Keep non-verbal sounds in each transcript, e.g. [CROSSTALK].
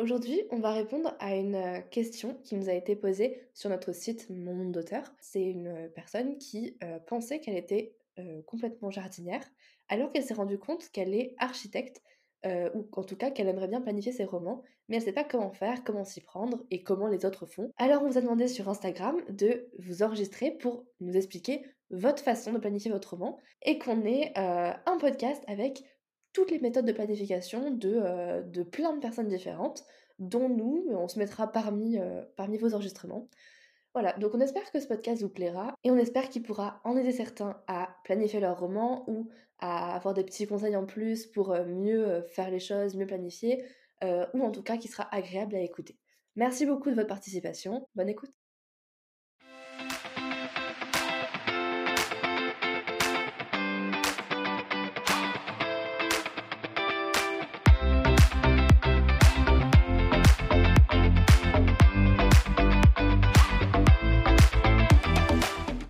Aujourd'hui, on va répondre à une euh, question qui nous a été posée sur notre site Mon Monde d'auteur. C'est une personne qui euh, pensait qu'elle était euh, complètement jardinière, alors qu'elle s'est rendue compte qu'elle est architecte, ou en tout cas qu'elle aimerait bien planifier ses romans, mais elle ne sait pas comment faire, comment s'y prendre et comment les autres font. Alors on vous a demandé sur Instagram de vous enregistrer pour nous expliquer votre façon de planifier votre roman et qu'on ait un podcast avec toutes les méthodes de planification de, euh, de plein de personnes différentes, dont nous, on se mettra parmi, euh, parmi vos enregistrements. Voilà, donc on espère que ce podcast vous plaira et on espère qu'il pourra en aider certains à planifier leur roman ou à avoir des petits conseils en plus pour euh, mieux faire les choses, mieux planifier, ou en tout cas qui sera agréable à écouter. Merci beaucoup de votre participation, bonne écoute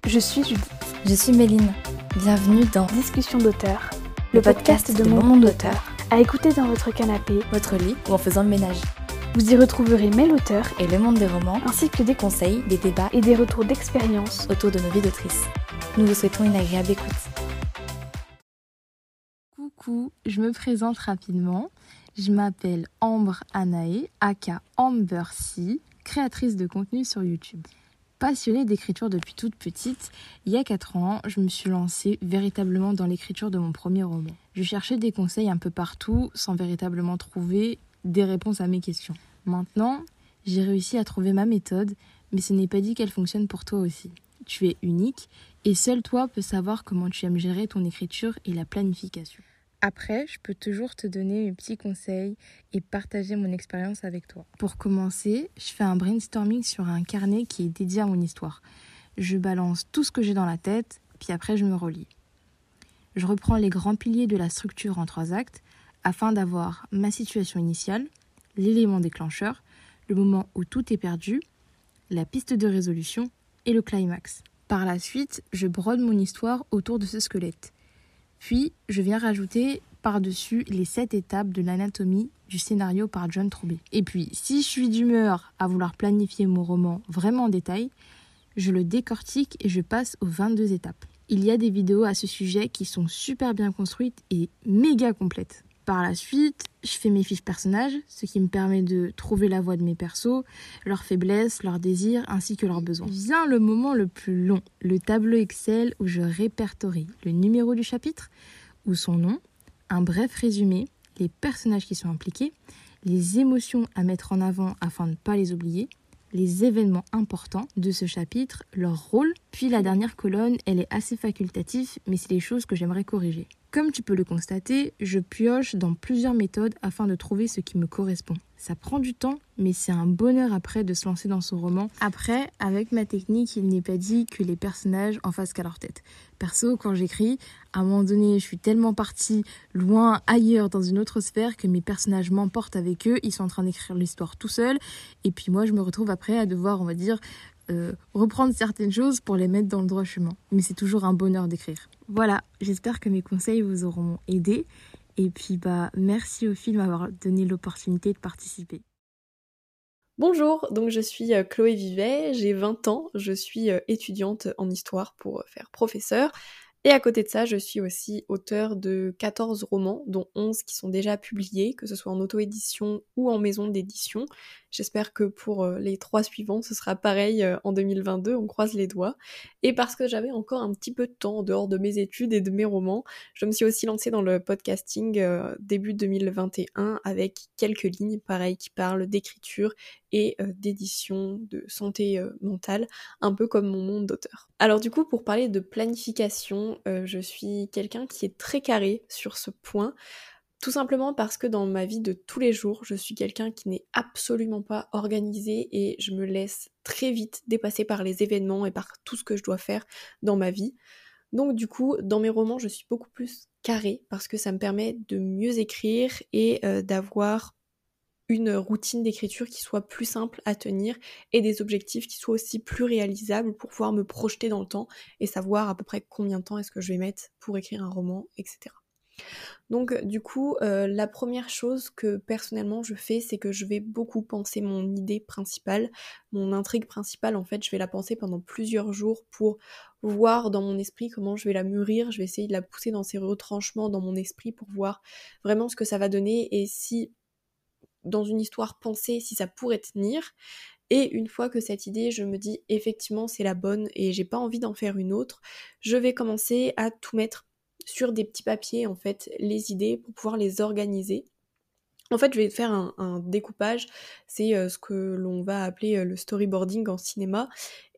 Je suis Judith. Je suis Méline. Bienvenue dans Discussion d'auteur, le, podcast, de, mon monde d'auteur, à écouter dans votre canapé, votre lit ou en faisant le ménage. Vous y retrouverez mes auteurs et le monde des romans, ainsi que des conseils, des débats et des retours d'expérience autour de nos vies d'autrices. Nous vous souhaitons une agréable écoute. Coucou, je me présente rapidement. Je m'appelle Ambre Anae, aka Amber C, créatrice de contenu sur YouTube. Passionnée d'écriture depuis toute petite, il y a 4 ans, je me suis lancée véritablement dans l'écriture de mon premier roman. Je cherchais des conseils un peu partout sans véritablement trouver des réponses à mes questions. Maintenant, j'ai réussi à trouver ma méthode, mais ce n'est pas dit qu'elle fonctionne pour toi aussi. Tu es unique et seul toi peux savoir comment tu aimes gérer ton écriture et la planification. Après, je peux toujours te donner mes petits conseils et partager mon expérience avec toi. Pour commencer, je fais un brainstorming sur un carnet qui est dédié à mon histoire. Je balance tout ce que j'ai dans la tête, puis après je me relis. Je reprends les grands piliers de la structure en trois actes afin d'avoir ma situation initiale, l'élément déclencheur, le moment où tout est perdu, la piste de résolution et le climax. Par la suite, je brode mon histoire autour de ce squelette. Puis, je viens rajouter par-dessus les sept étapes de l'anatomie du scénario par John Truby. Et puis, si je suis d'humeur à vouloir planifier mon roman vraiment en détail, je le décortique et je passe aux 22 étapes. Il y a des vidéos à ce sujet qui sont super bien construites et méga complètes. Par la suite, je fais mes fiches personnages, ce qui me permet de trouver la voix de mes persos, leurs faiblesses, leurs désirs ainsi que leurs besoins. Vient le moment le plus long, le tableau Excel où je répertorie le numéro du chapitre ou son nom, un bref résumé, les personnages qui sont impliqués, les émotions à mettre en avant afin de ne pas les oublier, les événements importants de ce chapitre, leur rôle, puis la dernière colonne, elle est assez facultative, mais c'est les choses que j'aimerais corriger. Comme tu peux le constater, je pioche dans plusieurs méthodes afin de trouver ce qui me correspond. Ça prend du temps, mais c'est un bonheur après de se lancer dans son roman. Après, avec ma technique, il n'est pas dit que les personnages en fassent qu'à leur tête. Perso, quand j'écris, à un moment donné, je suis tellement partie loin, ailleurs, dans une autre sphère, que mes personnages m'emportent avec eux, ils sont en train d'écrire l'histoire tout seuls, et puis moi, je me retrouve après à devoir, on va dire, euh, reprendre certaines choses pour les mettre dans le droit chemin. Mais c'est toujours un bonheur d'écrire. Voilà, j'espère que mes conseils vous auront aidé. Et puis, bah, merci au film de m'avoir donné l'opportunité de participer. Bonjour, donc je suis euh, Chloé Vivet, j'ai 20 ans, je suis euh, étudiante en histoire pour faire professeur. Et à côté de ça, je suis aussi auteur de 14 romans, dont 11 qui sont déjà publiés, que ce soit en auto-édition ou en maison d'édition. J'espère que pour euh, les trois suivants, ce sera pareil euh, en 2022, on croise les doigts. Et parce que j'avais encore un petit peu de temps en dehors de mes études et de mes romans, je me suis aussi lancée dans le podcasting euh, début 2021 avec quelques lignes, pareil, qui parlent d'écriture et d'édition, de santé mentale, un peu comme mon monde d'auteur. Alors du coup, pour parler de planification, je suis quelqu'un qui est très carré sur ce point. Tout simplement parce que dans ma vie de tous les jours, je suis quelqu'un qui n'est absolument pas organisé et je me laisse très vite dépasser par les événements et par tout ce que je dois faire dans ma vie. Donc du coup, dans mes romans, je suis beaucoup plus carré parce que ça me permet de mieux écrire et euh, d'avoir une routine d'écriture qui soit plus simple à tenir et des objectifs qui soient aussi plus réalisables pour pouvoir me projeter dans le temps et savoir à peu près combien de temps est-ce que je vais mettre pour écrire un roman, etc. Donc du coup, euh, la première chose que personnellement je fais, c'est que je vais beaucoup penser mon idée principale, mon intrigue principale. En fait, je vais la penser pendant plusieurs jours pour voir dans mon esprit comment je vais la mûrir. Je vais essayer de la pousser dans ses retranchements dans mon esprit pour voir vraiment ce que ça va donner et si dans une histoire pensée, si ça pourrait tenir. Et une fois que cette idée, je me dis effectivement c'est la bonne et j'ai pas envie d'en faire une autre, je vais commencer à tout mettre sur des petits papiers en fait les idées pour pouvoir les organiser. En fait, je vais faire un, découpage, c'est euh, ce que l'on va appeler euh, le storyboarding en cinéma.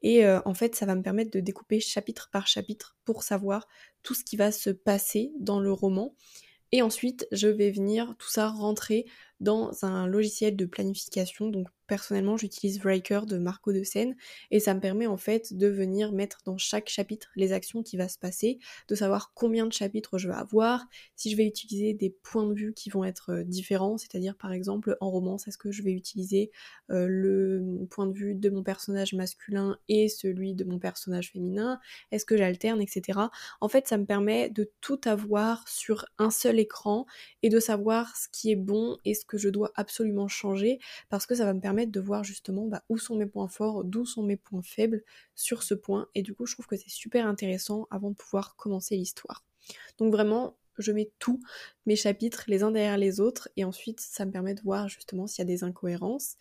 Et euh, en fait, ça va me permettre de découper chapitre par chapitre pour savoir tout ce qui va se passer dans le roman. Et ensuite, je vais venir tout ça rentrer dans un logiciel de planification, donc personnellement, j'utilise Writer de Marco de Seine et ça me permet en fait de venir mettre dans chaque chapitre les actions qui va se passer, de savoir combien de chapitres je vais avoir, si je vais utiliser des points de vue qui vont être euh, différents, c'est-à-dire par exemple en romance, est-ce que je vais utiliser euh, le point de vue de mon personnage masculin et celui de mon personnage féminin, est-ce que j'alterne, etc. En fait, ça me permet de tout avoir sur un seul écran et de savoir ce qui est bon et ce que je dois absolument changer parce que ça va me permettre de voir justement bah, où sont mes points forts, d'où sont mes points faibles sur ce point. Et du coup, je trouve que c'est super intéressant avant de pouvoir commencer l'histoire. Donc vraiment, je mets tous mes chapitres les uns derrière les autres et ensuite ça me permet de voir justement s'il y a des incohérences.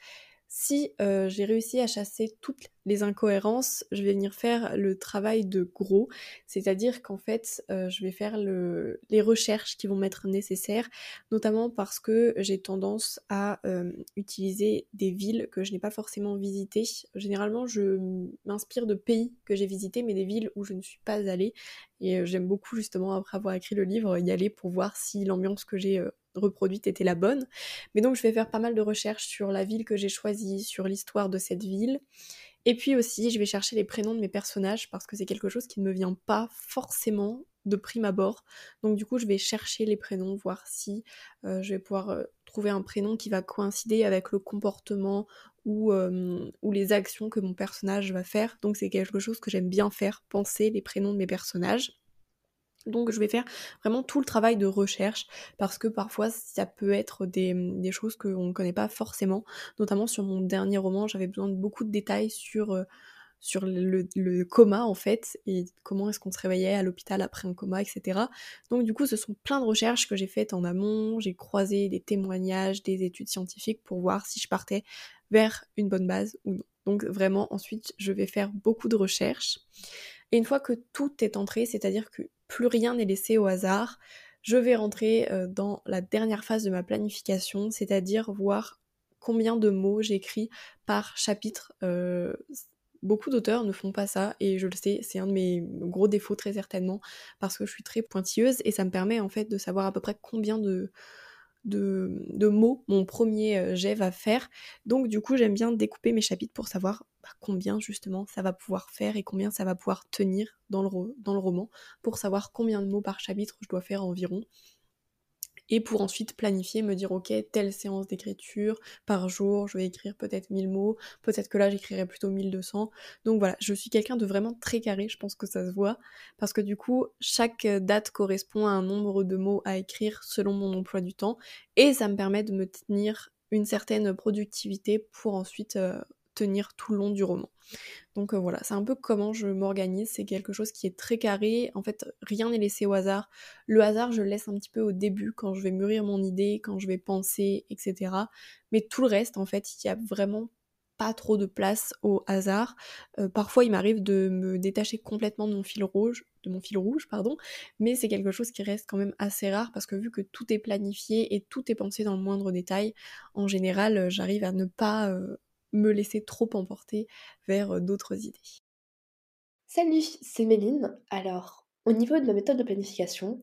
Si euh, j'ai réussi à chasser toutes les incohérences, je vais venir faire le travail de gros, c'est-à-dire qu'en fait, euh, je vais faire les recherches qui vont m'être nécessaires, notamment parce que j'ai tendance à euh, utiliser des villes que je n'ai pas forcément visitées. Généralement, je m'inspire de pays que j'ai visités, mais des villes où je ne suis pas allée. Et j'aime beaucoup justement, après avoir écrit le livre, y aller pour voir si l'ambiance que j'ai reproduite était la bonne. Mais donc je vais faire pas mal de recherches sur la ville que j'ai choisie, sur l'histoire de cette ville. Et puis aussi, je vais chercher les prénoms de mes personnages parce que c'est quelque chose qui ne me vient pas forcément de prime abord. Donc du coup, je vais chercher les prénoms, voir si euh, je vais pouvoir euh, trouver un prénom qui va coïncider avec le comportement euh, ou les actions que mon personnage va faire. Donc c'est quelque chose que j'aime bien faire, penser les prénoms de mes personnages. Donc je vais faire vraiment tout le travail de recherche parce que parfois ça peut être des, des choses qu'on ne connaît pas forcément. Notamment sur mon dernier roman, j'avais besoin de beaucoup de détails sur, euh, sur le, le, coma en fait et comment est-ce qu'on se réveillait à l'hôpital après un coma, etc. Donc du coup ce sont plein de recherches que j'ai faites en amont, j'ai croisé des témoignages, des études scientifiques pour voir si je partais vers une bonne base ou non. Donc vraiment ensuite je vais faire beaucoup de recherches. Et une fois que tout est entré, c'est-à-dire que plus rien n'est laissé au hasard, je vais rentrer euh, dans la dernière phase de ma planification, c'est-à-dire voir combien de mots j'écris par chapitre. Euh, beaucoup d'auteurs ne font pas ça et je le sais, c'est un de mes gros défauts très certainement parce que je suis très pointilleuse et ça me permet en fait de savoir à peu près combien de, de, mots mon premier euh, jet va faire. Donc du coup j'aime bien découper mes chapitres pour savoir bah, combien justement ça va pouvoir faire et combien ça va pouvoir tenir dans le, dans le roman, pour savoir combien de mots par chapitre je dois faire environ et pour ensuite planifier, me dire ok, telle séance d'écriture par jour, je vais écrire peut-être 1000 mots, peut-être que là j'écrirai plutôt 1200. Donc voilà, je suis quelqu'un de vraiment très carré, je pense que ça se voit, parce que du coup, chaque date correspond à un nombre de mots à écrire selon mon emploi du temps, et ça me permet de me tenir une certaine productivité pour ensuite euh, tout le long du roman. Donc euh, voilà, c'est un peu comment je m'organise, c'est quelque chose qui est très carré, en fait rien n'est laissé au hasard. Le hasard je le laisse un petit peu au début quand je vais mûrir mon idée, quand je vais penser, etc. Mais tout le reste en fait, il y a vraiment pas trop de place au hasard. Euh, parfois, il m'arrive de me détacher complètement de mon fil rouge, de mon fil rouge, pardon, mais c'est quelque chose qui reste quand même assez rare parce que vu que tout est planifié et tout est pensé dans le moindre détail, en général, j'arrive à ne pas euh, me laisser trop emporter vers euh, d'autres idées. Salut, c'est Méline. Alors, au niveau de ma méthode de planification,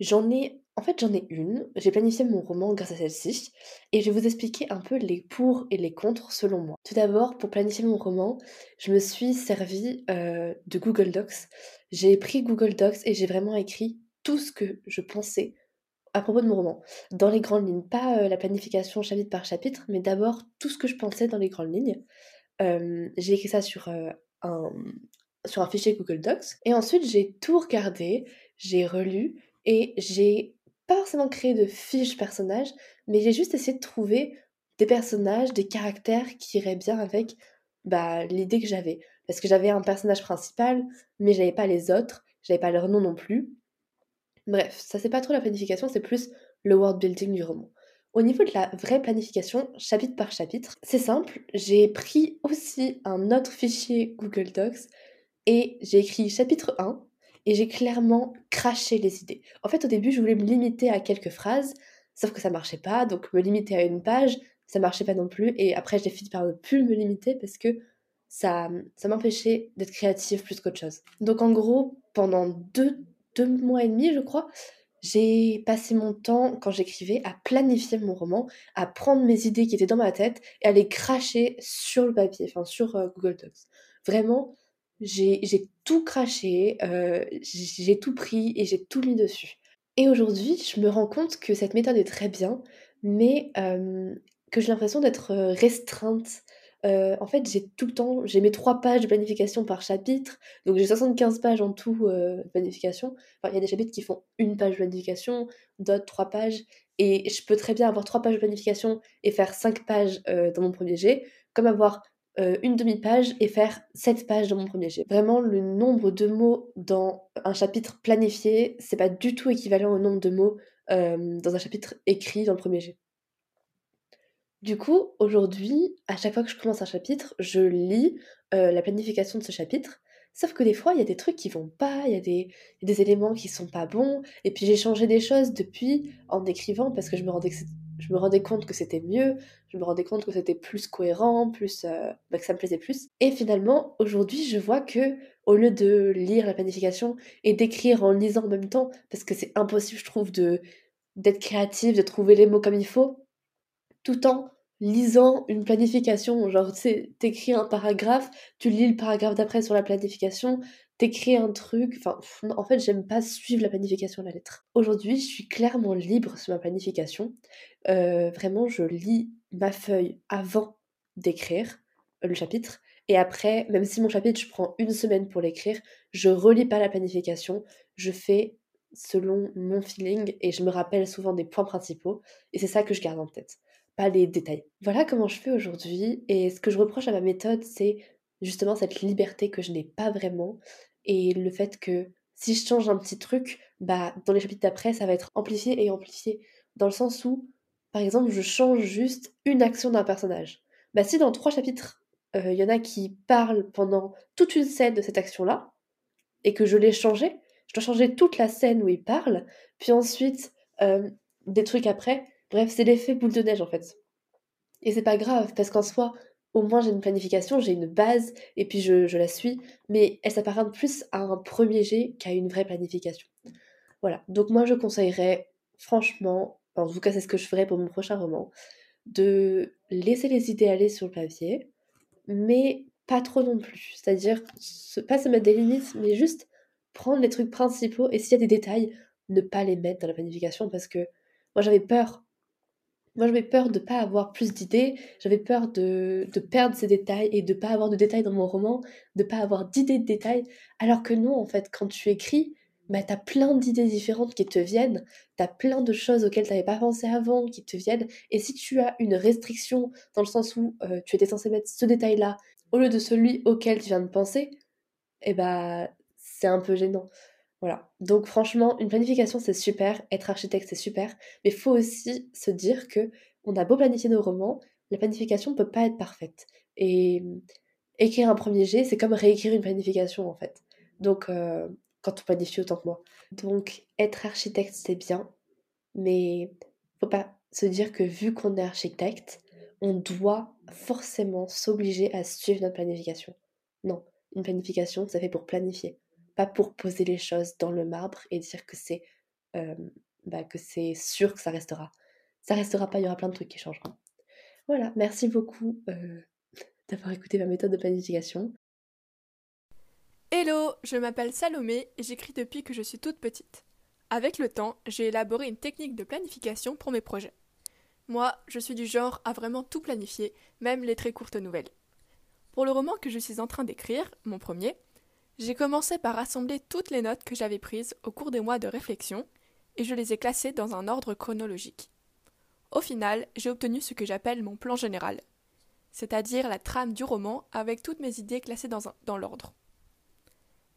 j'en ai en fait, j'en ai une. J'ai planifié mon roman grâce à celle-ci. Et je vais vous expliquer un peu les pour et les contre selon moi. Tout d'abord, pour planifier mon roman, je me suis servi euh, de Google Docs. J'ai pris Google Docs et j'ai vraiment écrit tout ce que je pensais à propos de mon roman, dans les grandes lignes, pas euh, la planification chapitre par chapitre, mais d'abord tout ce que je pensais dans les grandes lignes. J'ai écrit ça sur, euh, un, sur un fichier Google Docs, et ensuite j'ai tout regardé, j'ai relu, et j'ai pas forcément créé de fiches personnages, mais j'ai juste essayé de trouver des personnages, des caractères qui iraient bien avec bah, l'idée que j'avais. Parce que j'avais un personnage principal, mais j'avais pas les autres, j'avais pas leur nom non plus. Bref, ça c'est pas trop la planification, c'est plus le world building du roman. Au niveau de la vraie planification, chapitre par chapitre, c'est simple, j'ai pris aussi un autre fichier Google Docs et j'ai écrit chapitre 1 et j'ai clairement craché les idées. En fait, au début, je voulais me limiter à quelques phrases, sauf que ça marchait pas, donc me limiter à une page, ça marchait pas non plus, et après j'ai fini par ne plus me limiter parce que ça, ça m'empêchait d'être créative plus qu'autre chose. Donc en gros, pendant deux, deux mois et demi, je crois, j'ai passé mon temps, quand j'écrivais, à planifier mon roman, à prendre mes idées qui étaient dans ma tête et à les cracher sur le papier, enfin sur euh, Google Docs. Vraiment, j'ai tout craché, euh, j'ai tout pris et j'ai tout mis dessus. Et aujourd'hui, je me rends compte que cette méthode est très bien, mais euh, que j'ai l'impression d'être restreinte euh, en fait, j'ai tout le temps, j'ai mes trois pages de planification par chapitre, donc j'ai 75 pages en tout euh, de planification. Enfin, il y a des chapitres qui font une page de planification, d'autres trois pages, et je peux très bien avoir trois pages de planification et faire cinq pages euh, dans mon premier jet, comme avoir une demi-page et faire sept pages dans mon premier jet. Vraiment, le nombre de mots dans un chapitre planifié, c'est pas du tout équivalent au nombre de mots dans un chapitre écrit dans le premier jet. Du coup, aujourd'hui, à chaque fois que je commence un chapitre, je lis la planification de ce chapitre. Sauf que des fois, il y a des trucs qui vont pas, il y, a des, éléments qui sont pas bons. Et puis j'ai changé des choses depuis en écrivant parce que je me rendais, je me rendais compte que c'était mieux, je me rendais compte que c'était plus cohérent, plus, bah, que ça me plaisait plus. Et finalement, aujourd'hui, je vois que au lieu de lire la planification et d'écrire en lisant en même temps, parce que c'est impossible, je trouve, de d'être créative, de trouver les mots comme il faut, tout en lisant une planification. Genre, tu sais, t'écris un paragraphe, tu lis le paragraphe d'après sur la planification, t'écris un truc. Enfin, en fait, j'aime pas suivre la planification à la lettre. Aujourd'hui, je suis clairement libre sur ma planification. Euh, vraiment, je lis ma feuille avant d'écrire le chapitre. Et après, même si mon chapitre, je prends une semaine pour l'écrire, je relis pas la planification. Je fais selon mon feeling et je me rappelle souvent des points principaux. Et c'est ça que je garde en tête pas les détails. Voilà comment je fais aujourd'hui et ce que je reproche à ma méthode, c'est justement cette liberté que je n'ai pas vraiment et le fait que si je change un petit truc, bah dans les chapitres d'après, ça va être amplifié et amplifié dans le sens où par exemple, je change juste une action d'un personnage. Bah si dans trois chapitres, euh, il y en a qui parlent pendant toute une scène de cette action-là et que je l'ai changé, je dois changer toute la scène où il parle, puis ensuite euh, des trucs après, Bref, c'est l'effet boule de neige en fait. Et c'est pas grave, parce qu'en soi, au moins j'ai une planification, j'ai une base, et puis je, la suis, mais elle s'apparente plus à un premier jet qu'à une vraie planification. Voilà, donc moi je conseillerais, franchement, en tout cas c'est ce que je ferais pour mon prochain roman, de laisser les idées aller sur le papier, mais pas trop non plus. C'est-à-dire, pas se mettre des limites, mais juste prendre les trucs principaux, et s'il y a des détails, ne pas les mettre dans la planification, parce que moi j'avais peur moi, j'avais peur de ne pas avoir plus d'idées, j'avais peur de, perdre ces détails et de ne pas avoir de détails dans mon roman, de ne pas avoir d'idées de détails, alors que non, en fait, quand tu écris, bah, tu as plein d'idées différentes qui te viennent, tu as plein de choses auxquelles tu n'avais pas pensé avant qui te viennent, et si tu as une restriction dans le sens où euh, tu étais censé mettre ce détail-là au lieu de celui auquel tu viens de penser, eh bah, c'est un peu gênant. Voilà. Donc franchement, une planification c'est super, être architecte c'est super, mais faut aussi se dire que on a beau planifier nos romans, la planification peut pas être parfaite. Et écrire un premier jet, c'est comme réécrire une planification en fait. Donc euh, quand on planifie autant que moi. Donc être architecte c'est bien, mais faut pas se dire que vu qu'on est architecte, on doit forcément s'obliger à suivre notre planification. Non, une planification, ça fait pour planifier pas pour poser les choses dans le marbre et dire que c'est bah, que c'est sûr que ça restera. Ça restera pas, il y aura plein de trucs qui changeront. Voilà, merci beaucoup [LAUGHS] d'avoir écouté ma méthode de planification. Hello, je m'appelle Salomé et j'écris depuis que je suis toute petite. Avec le temps, j'ai élaboré une technique de planification pour mes projets. Moi, je suis du genre à vraiment tout planifier, même les très courtes nouvelles. Pour le roman que je suis en train d'écrire, mon premier, j'ai commencé par rassembler toutes les notes que j'avais prises au cours des mois de réflexion, et je les ai classés dans un ordre chronologique. Au final, j'ai obtenu ce que j'appelle mon plan général, c'est-à-dire la trame du roman avec toutes mes idées classées dans, dans l'ordre.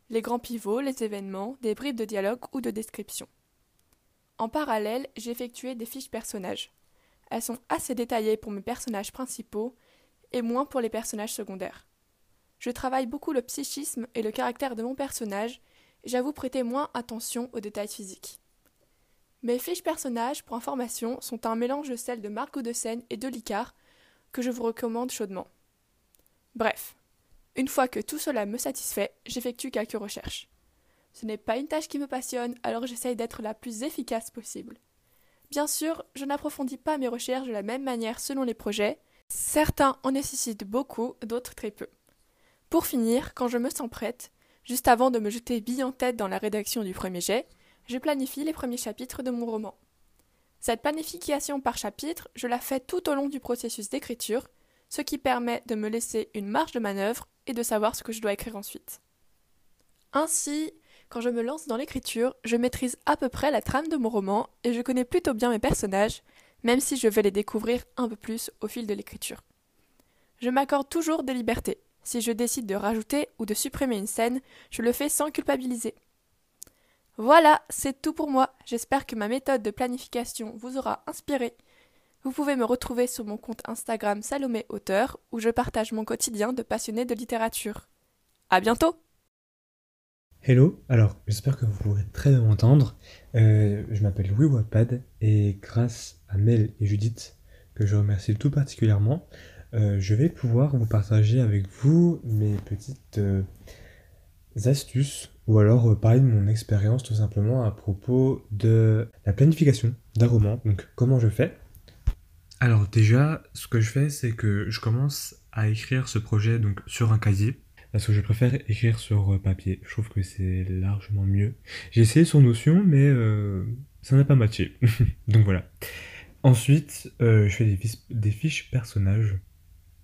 Les grands pivots, les événements, des bribes de dialogue ou de description. En parallèle, j'ai effectué des fiches personnages. Elles sont assez détaillées pour mes personnages principaux et moins pour les personnages secondaires. Je travaille beaucoup le psychisme et le caractère de mon personnage, et j'avoue prêter moins attention aux détails physiques. Mes fiches personnages, pour information, sont un mélange de celles de Margot de Seine et de Licard, que je vous recommande chaudement. Bref, une fois que tout cela me satisfait, j'effectue quelques recherches. Ce n'est pas une tâche qui me passionne, alors j'essaye d'être la plus efficace possible. Bien sûr, je n'approfondis pas mes recherches de la même manière selon les projets. Certains en nécessitent beaucoup, d'autres très peu. Pour finir, quand je me sens prête, juste avant de me jeter bille en tête dans la rédaction du premier jet, je planifie les premiers chapitres de mon roman. Cette planification par chapitre, je la fais tout au long du processus d'écriture, ce qui permet de me laisser une marge de manœuvre et de savoir ce que je dois écrire ensuite. Ainsi, quand je me lance dans l'écriture, je maîtrise à peu près la trame de mon roman et je connais plutôt bien mes personnages, même si je vais les découvrir un peu plus au fil de l'écriture. Je m'accorde toujours des libertés. Si je décide de rajouter ou de supprimer une scène, je le fais sans culpabiliser. Voilà, c'est tout pour moi. J'espère que ma méthode de planification vous aura inspiré. Vous pouvez me retrouver sur mon compte Instagram Salomé Auteur, où je partage mon quotidien de passionné de littérature. À bientôt! Hello, alors j'espère que vous pourrez très bien m'entendre. Euh, je m'appelle Louis Wattpad et grâce à Mel et Judith, que je remercie tout particulièrement, euh, je vais pouvoir vous partager avec vous mes petites euh, astuces ou alors parler de mon expérience tout simplement à propos de la planification d'un roman. Donc comment je fais? Alors déjà, ce que je fais, c'est que je commence à écrire ce projet donc sur un casier parce que je préfère écrire sur euh, papier. Je trouve que c'est largement mieux. J'ai essayé sur Notion, mais euh, ça n'a pas matché. [LAUGHS] Donc voilà. Ensuite, euh, je fais des fiches personnages.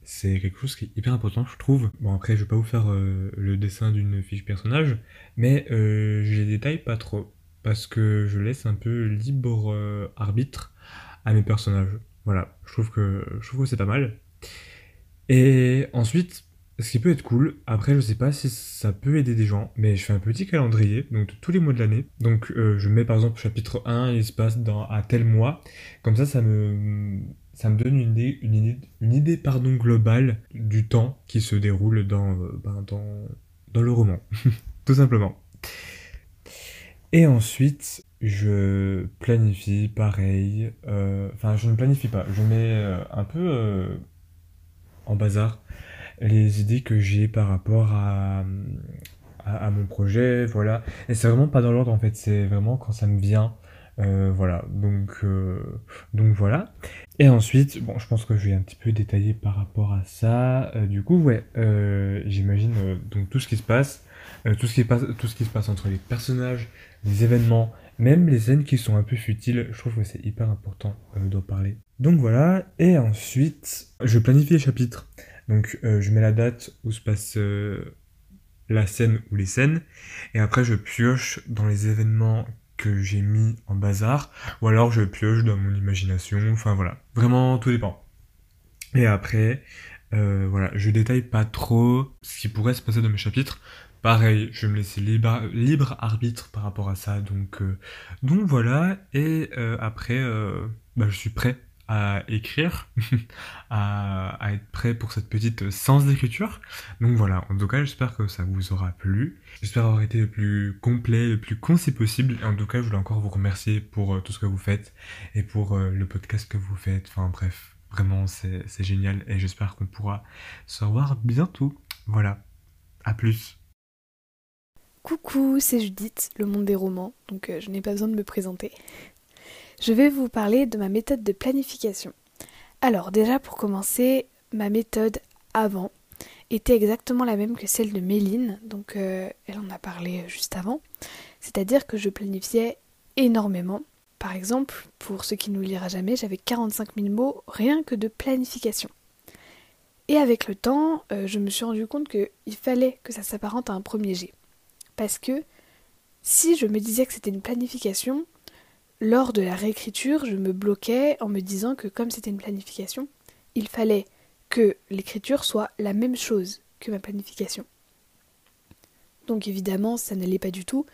C'est quelque chose qui est hyper important, je trouve. Bon, après, je vais pas vous faire le dessin d'une fiche personnage, mais je les détaille pas trop. Parce que je laisse un peu libre arbitre à mes personnages. Voilà, je trouve que, c'est pas mal. Et ensuite, ce qui peut être cool, après je sais pas si ça peut aider des gens, mais je fais un petit calendrier, donc tous les mois de l'année. Donc euh, je mets par exemple chapitre 1, il se passe dans, à tel mois. Comme ça, ça me, ça me donne une idée, une idée, pardon, globale du temps qui se déroule dans, euh, ben, dans, dans le roman. [LAUGHS] Tout simplement. Et ensuite, je planifie pareil. Euh, enfin, je ne planifie pas, je mets un peu en bazar les idées que j'ai par rapport à, à, mon projet, voilà. Et c'est vraiment pas dans l'ordre en fait, c'est vraiment quand ça me vient. Euh, voilà, donc, euh, donc voilà. Et ensuite, bon, je pense que je vais un petit peu détailler par rapport à ça. Euh, du coup, ouais, j'imagine donc tout ce qui se passe, tout ce qui passe, tout ce qui se passe entre les personnages, les événements, même les scènes qui sont un peu futiles. Je trouve que c'est hyper important d'en parler. Donc voilà. Et ensuite, je planifie les chapitres. Donc je mets la date où se passe la scène ou les scènes, et après je pioche dans les événements que j'ai mis en bazar, ou alors je pioche dans mon imagination, enfin voilà, vraiment tout dépend. Et après, euh, voilà, je détaille pas trop ce qui pourrait se passer dans mes chapitres. Pareil, je vais me laisser libre, arbitre par rapport à ça, donc, donc voilà, et après, bah, je suis prêt à écrire, [LAUGHS] à, être prêt pour cette petite séance d'écriture. Donc voilà, en tout cas j'espère que ça vous aura plu. J'espère avoir été le plus complet, le plus concis possible. En tout cas je voulais encore vous remercier pour euh, tout ce que vous faites et pour euh, le podcast que vous faites. Enfin bref, vraiment c'est génial et j'espère qu'on pourra se revoir bientôt. Voilà, à plus. Coucou, c'est Judith, le monde des romans, donc euh, je n'ai pas besoin de me présenter je vais vous parler de ma méthode de planification. Alors déjà pour commencer, ma méthode avant était exactement la même que celle de Méline, donc euh, elle en a parlé euh, juste avant. C'est-à-dire que je planifiais énormément. Par exemple, pour ceux qui ne nous lira jamais, j'avais 45 000 mots rien que de planification. Et avec le temps, euh, je me suis rendu compte qu'il fallait que ça s'apparente à un premier jet. Parce que si je me disais que c'était une planification, lors de la réécriture, je me bloquais en me disant que comme c'était une planification, il fallait que l'écriture soit la même chose que ma planification. Donc évidemment, ça n'allait pas du tout,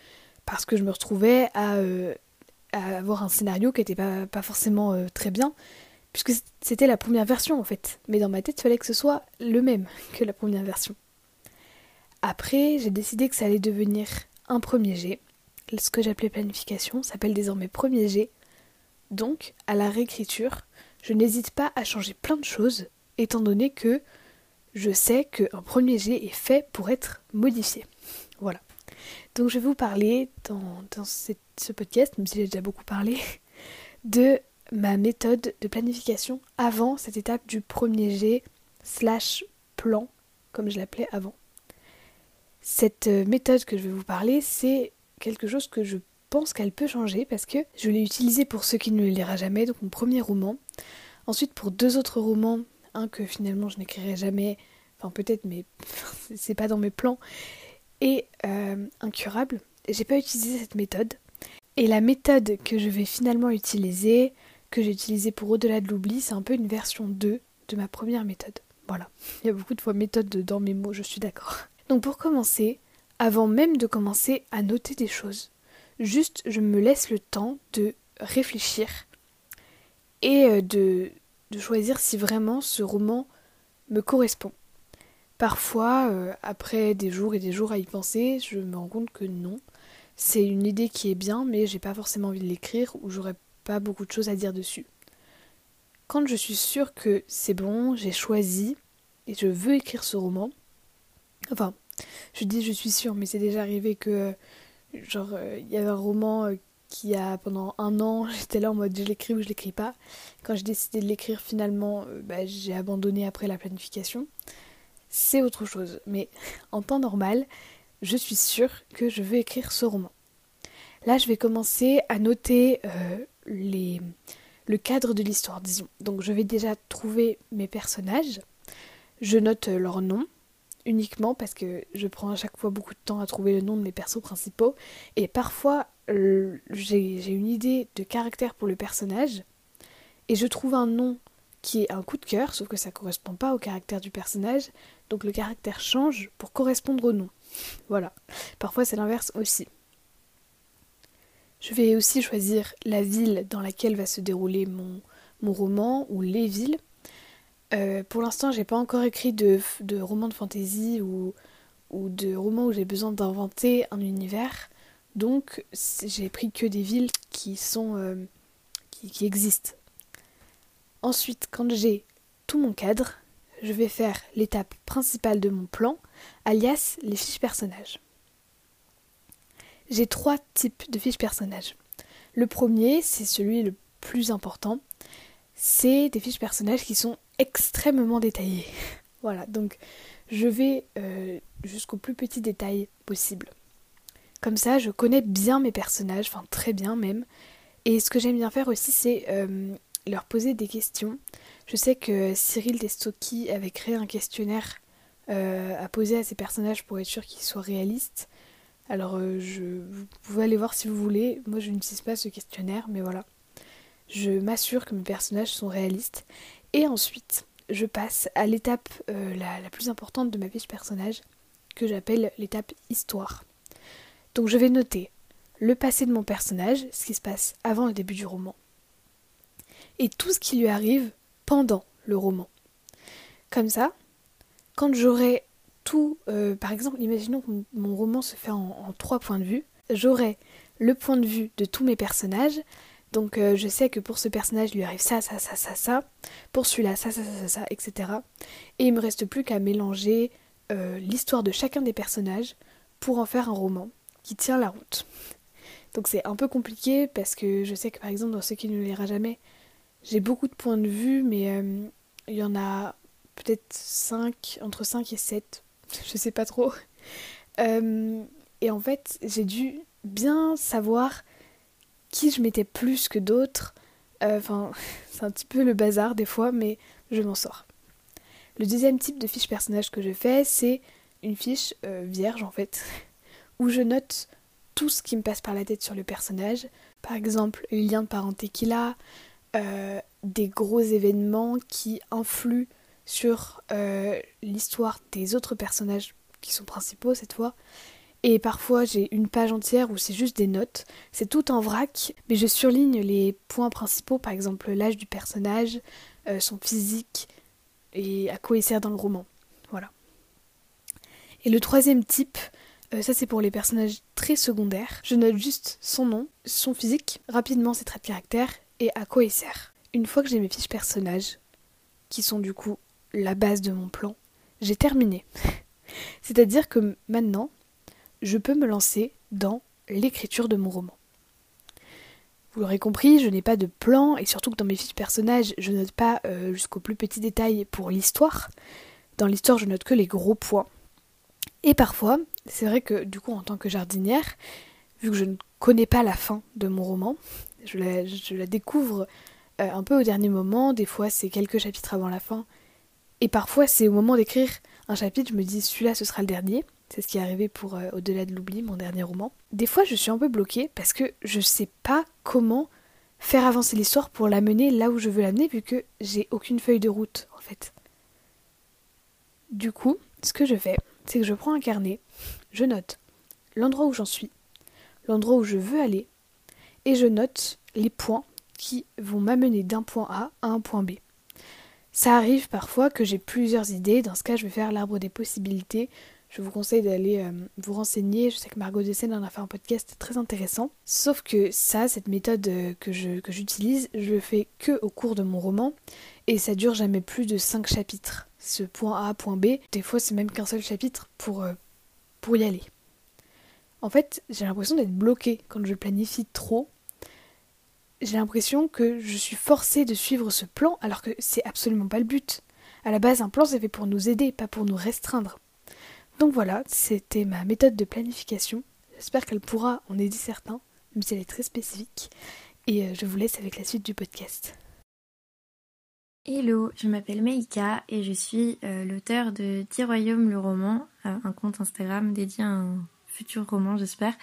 parce que je me retrouvais à, euh, avoir un scénario qui n'était pas, forcément euh, très bien, puisque c'était la première version en fait. Mais dans ma tête, il fallait que ce soit le même [LAUGHS] que la première version. Après, j'ai décidé que ça allait devenir un premier jet. Ce que j'appelais planification s'appelle désormais premier jet. Donc, à la réécriture, je n'hésite pas à changer plein de choses, étant donné que je sais qu'un premier jet est fait pour être modifié. Voilà. Donc je vais vous parler dans, ce podcast, même si j'ai déjà beaucoup parlé, [LAUGHS] de ma méthode de planification avant cette étape du premier jet slash plan, comme je l'appelais avant. Cette euh, méthode que je vais vous parler, c'est quelque chose que je pense qu'elle peut changer parce que je l'ai utilisée pour ceux qui ne le lira jamais, donc mon premier roman. Ensuite pour deux autres romans, un que finalement je n'écrirai jamais, enfin peut-être mais [LAUGHS] c'est pas dans mes plans, et euh, incurable. J'ai pas utilisé cette méthode. Et la méthode que je vais finalement utiliser, que j'ai utilisée pour Au-delà de l'oubli, c'est un peu une version 2 de ma première méthode. Voilà. Il y a beaucoup de fois méthode dans mes mots, je suis d'accord. Donc pour commencer, avant même de commencer à noter des choses, juste je me laisse le temps de réfléchir et euh, de, de choisir si vraiment ce roman me correspond. Parfois, euh, après des jours et des jours à y penser, je me rends compte que non. C'est une idée qui est bien, mais j'ai pas forcément envie de l'écrire ou j'aurais pas beaucoup de choses à dire dessus. Quand je suis sûre que c'est bon, j'ai choisi et je veux écrire ce roman, enfin, je dis je suis sûre, mais c'est déjà arrivé que, genre, euh, il y avait un roman euh, qui a pendant un an, [LAUGHS] j'étais là en mode je l'écris ou je l'écris pas. Quand j'ai décidé de l'écrire, finalement, bah, j'ai abandonné après la planification c'est autre chose. Mais [LAUGHS] en temps normal, je suis sûre que je veux écrire ce roman. Là, je vais commencer à noter euh, les, le cadre de l'histoire, disons. Donc, je vais déjà trouver mes personnages. Je note leur nom uniquement parce que je prends à chaque fois beaucoup de temps à trouver le nom de mes persos principaux. Et parfois, j'ai une idée de caractère pour le personnage et je trouve un nom qui est un coup de cœur, sauf que ça correspond pas au caractère du personnage, donc le caractère change pour correspondre au nom. Voilà. Parfois c'est l'inverse aussi. Je vais aussi choisir la ville dans laquelle va se dérouler mon, mon roman ou les villes. Euh, pour l'instant, j'ai pas encore écrit de, de roman de fantasy ou, de roman où j'ai besoin d'inventer un univers. Donc, j'ai pris que des villes qui sont euh, qui existent Ensuite, quand j'ai tout mon cadre, je vais faire l'étape principale de mon plan, alias les fiches personnages. J'ai trois types de fiches personnages. Le premier, c'est celui le plus important, c'est des fiches personnages qui sont extrêmement détaillées. voilà, donc je vais euh, jusqu'au plus petit détail possible. Comme ça, je connais bien mes personnages, enfin très bien même. Et ce que j'aime bien faire aussi, c'est euh, leur poser des questions. Je sais que Cyril Destocky avait créé un questionnaire euh, à poser à ses personnages pour être sûr qu'ils soient réalistes. Alors je, vous pouvez aller voir si vous voulez. Moi je n'utilise pas ce questionnaire, mais voilà. Je m'assure que mes personnages sont réalistes. Et ensuite, je passe à l'étape euh, la, plus importante de ma fiche personnage, que j'appelle l'étape histoire. Donc je vais noter le passé de mon personnage, ce qui se passe avant le début du roman, et tout ce qui lui arrive pendant le roman. Comme ça, quand j'aurai tout, euh, par exemple, imaginons que mon roman se fait en, trois points de vue, j'aurai le point de vue de tous mes personnages, donc euh, je sais que pour ce personnage il lui arrive ça, ça, ça, ça, ça, pour celui-là ça, ça, ça, ça, etc. Et il me reste plus qu'à mélanger euh, l'histoire de chacun des personnages pour en faire un roman qui tient la route. [LAUGHS] Donc c'est un peu compliqué parce que je sais que par exemple dans ce qui ne lira jamais, j'ai beaucoup de points de vue, mais euh, il y en a peut-être 5, entre 5 et 7, [LAUGHS] je sais pas trop. [LAUGHS] Et en fait, j'ai dû bien savoir qui je mettais plus que d'autres. Euh, enfin, [LAUGHS] c'est un petit peu le bazar des fois, mais je m'en sors. Le deuxième type de fiche personnage que je fais, c'est une fiche vierge en fait, [LAUGHS] où je note tout ce qui me passe par la tête sur le personnage. Par exemple, les liens de parenté qu'il a, euh, des gros événements qui influent sur euh, l'histoire des autres personnages qui sont principaux cette fois. Et parfois j'ai une page entière où c'est juste des notes, c'est tout en vrac, mais je surligne les points principaux, par exemple l'âge du personnage, euh, son physique et à quoi il sert dans le roman. Voilà. Et le troisième type, euh, ça c'est pour les personnages très secondaires, je note juste son nom, son physique, rapidement ses traits de caractère et à quoi il sert. Une fois que j'ai mes fiches personnages, qui sont du coup la base de mon plan, j'ai terminé. [LAUGHS] C'est-à-dire que maintenant, je peux me lancer dans l'écriture de mon roman. Vous l'aurez compris, je n'ai pas de plan et surtout que dans mes fiches personnages, je note pas euh, jusqu'au plus petit détail pour l'histoire. Dans l'histoire, je note que les gros points. Et parfois, c'est vrai que du coup, en tant que jardinière, vu que je ne connais pas la fin de mon roman, je la, découvre euh, un peu au dernier moment. Des fois, c'est quelques chapitres avant la fin. Et parfois, c'est au moment d'écrire un chapitre, je me dis celui-là, ce sera le dernier. C'est ce qui est arrivé pour euh, Au-delà de l'oubli, mon dernier roman. Des fois, je suis un peu bloquée parce que je sais pas comment faire avancer l'histoire pour la mener là où je veux l'amener, vu que j'ai aucune feuille de route, en fait. Du coup, ce que je fais, c'est que je prends un carnet, je note l'endroit où j'en suis, l'endroit où je veux aller, et je note les points qui vont m'amener d'un point A à un point B. Ça arrive parfois que j'ai plusieurs idées, dans ce cas je vais faire l'arbre des possibilités, je vous conseille d'aller euh, vous renseigner. Je sais que Margot Dessène en a fait un podcast très intéressant. Sauf que ça, cette méthode euh, que j'utilise, je le fais que au cours de mon roman. Et ça dure jamais plus de 5 chapitres. Ce point A, point B, des fois c'est même qu'un seul chapitre pour, euh, pour y aller. En fait, j'ai l'impression d'être bloquée quand je planifie trop. J'ai l'impression que je suis forcée de suivre ce plan alors que c'est absolument pas le but. À la base, un plan c'est fait pour nous aider, pas pour nous restreindre. Donc voilà, c'était ma méthode de planification. J'espère qu'elle pourra en aider certains, même si elle est très spécifique. Et euh, je vous laisse avec la suite du podcast. Hello, je m'appelle Meika et je suis euh, l'auteur de Dix le roman, euh, un compte Instagram dédié à un futur roman j'espère,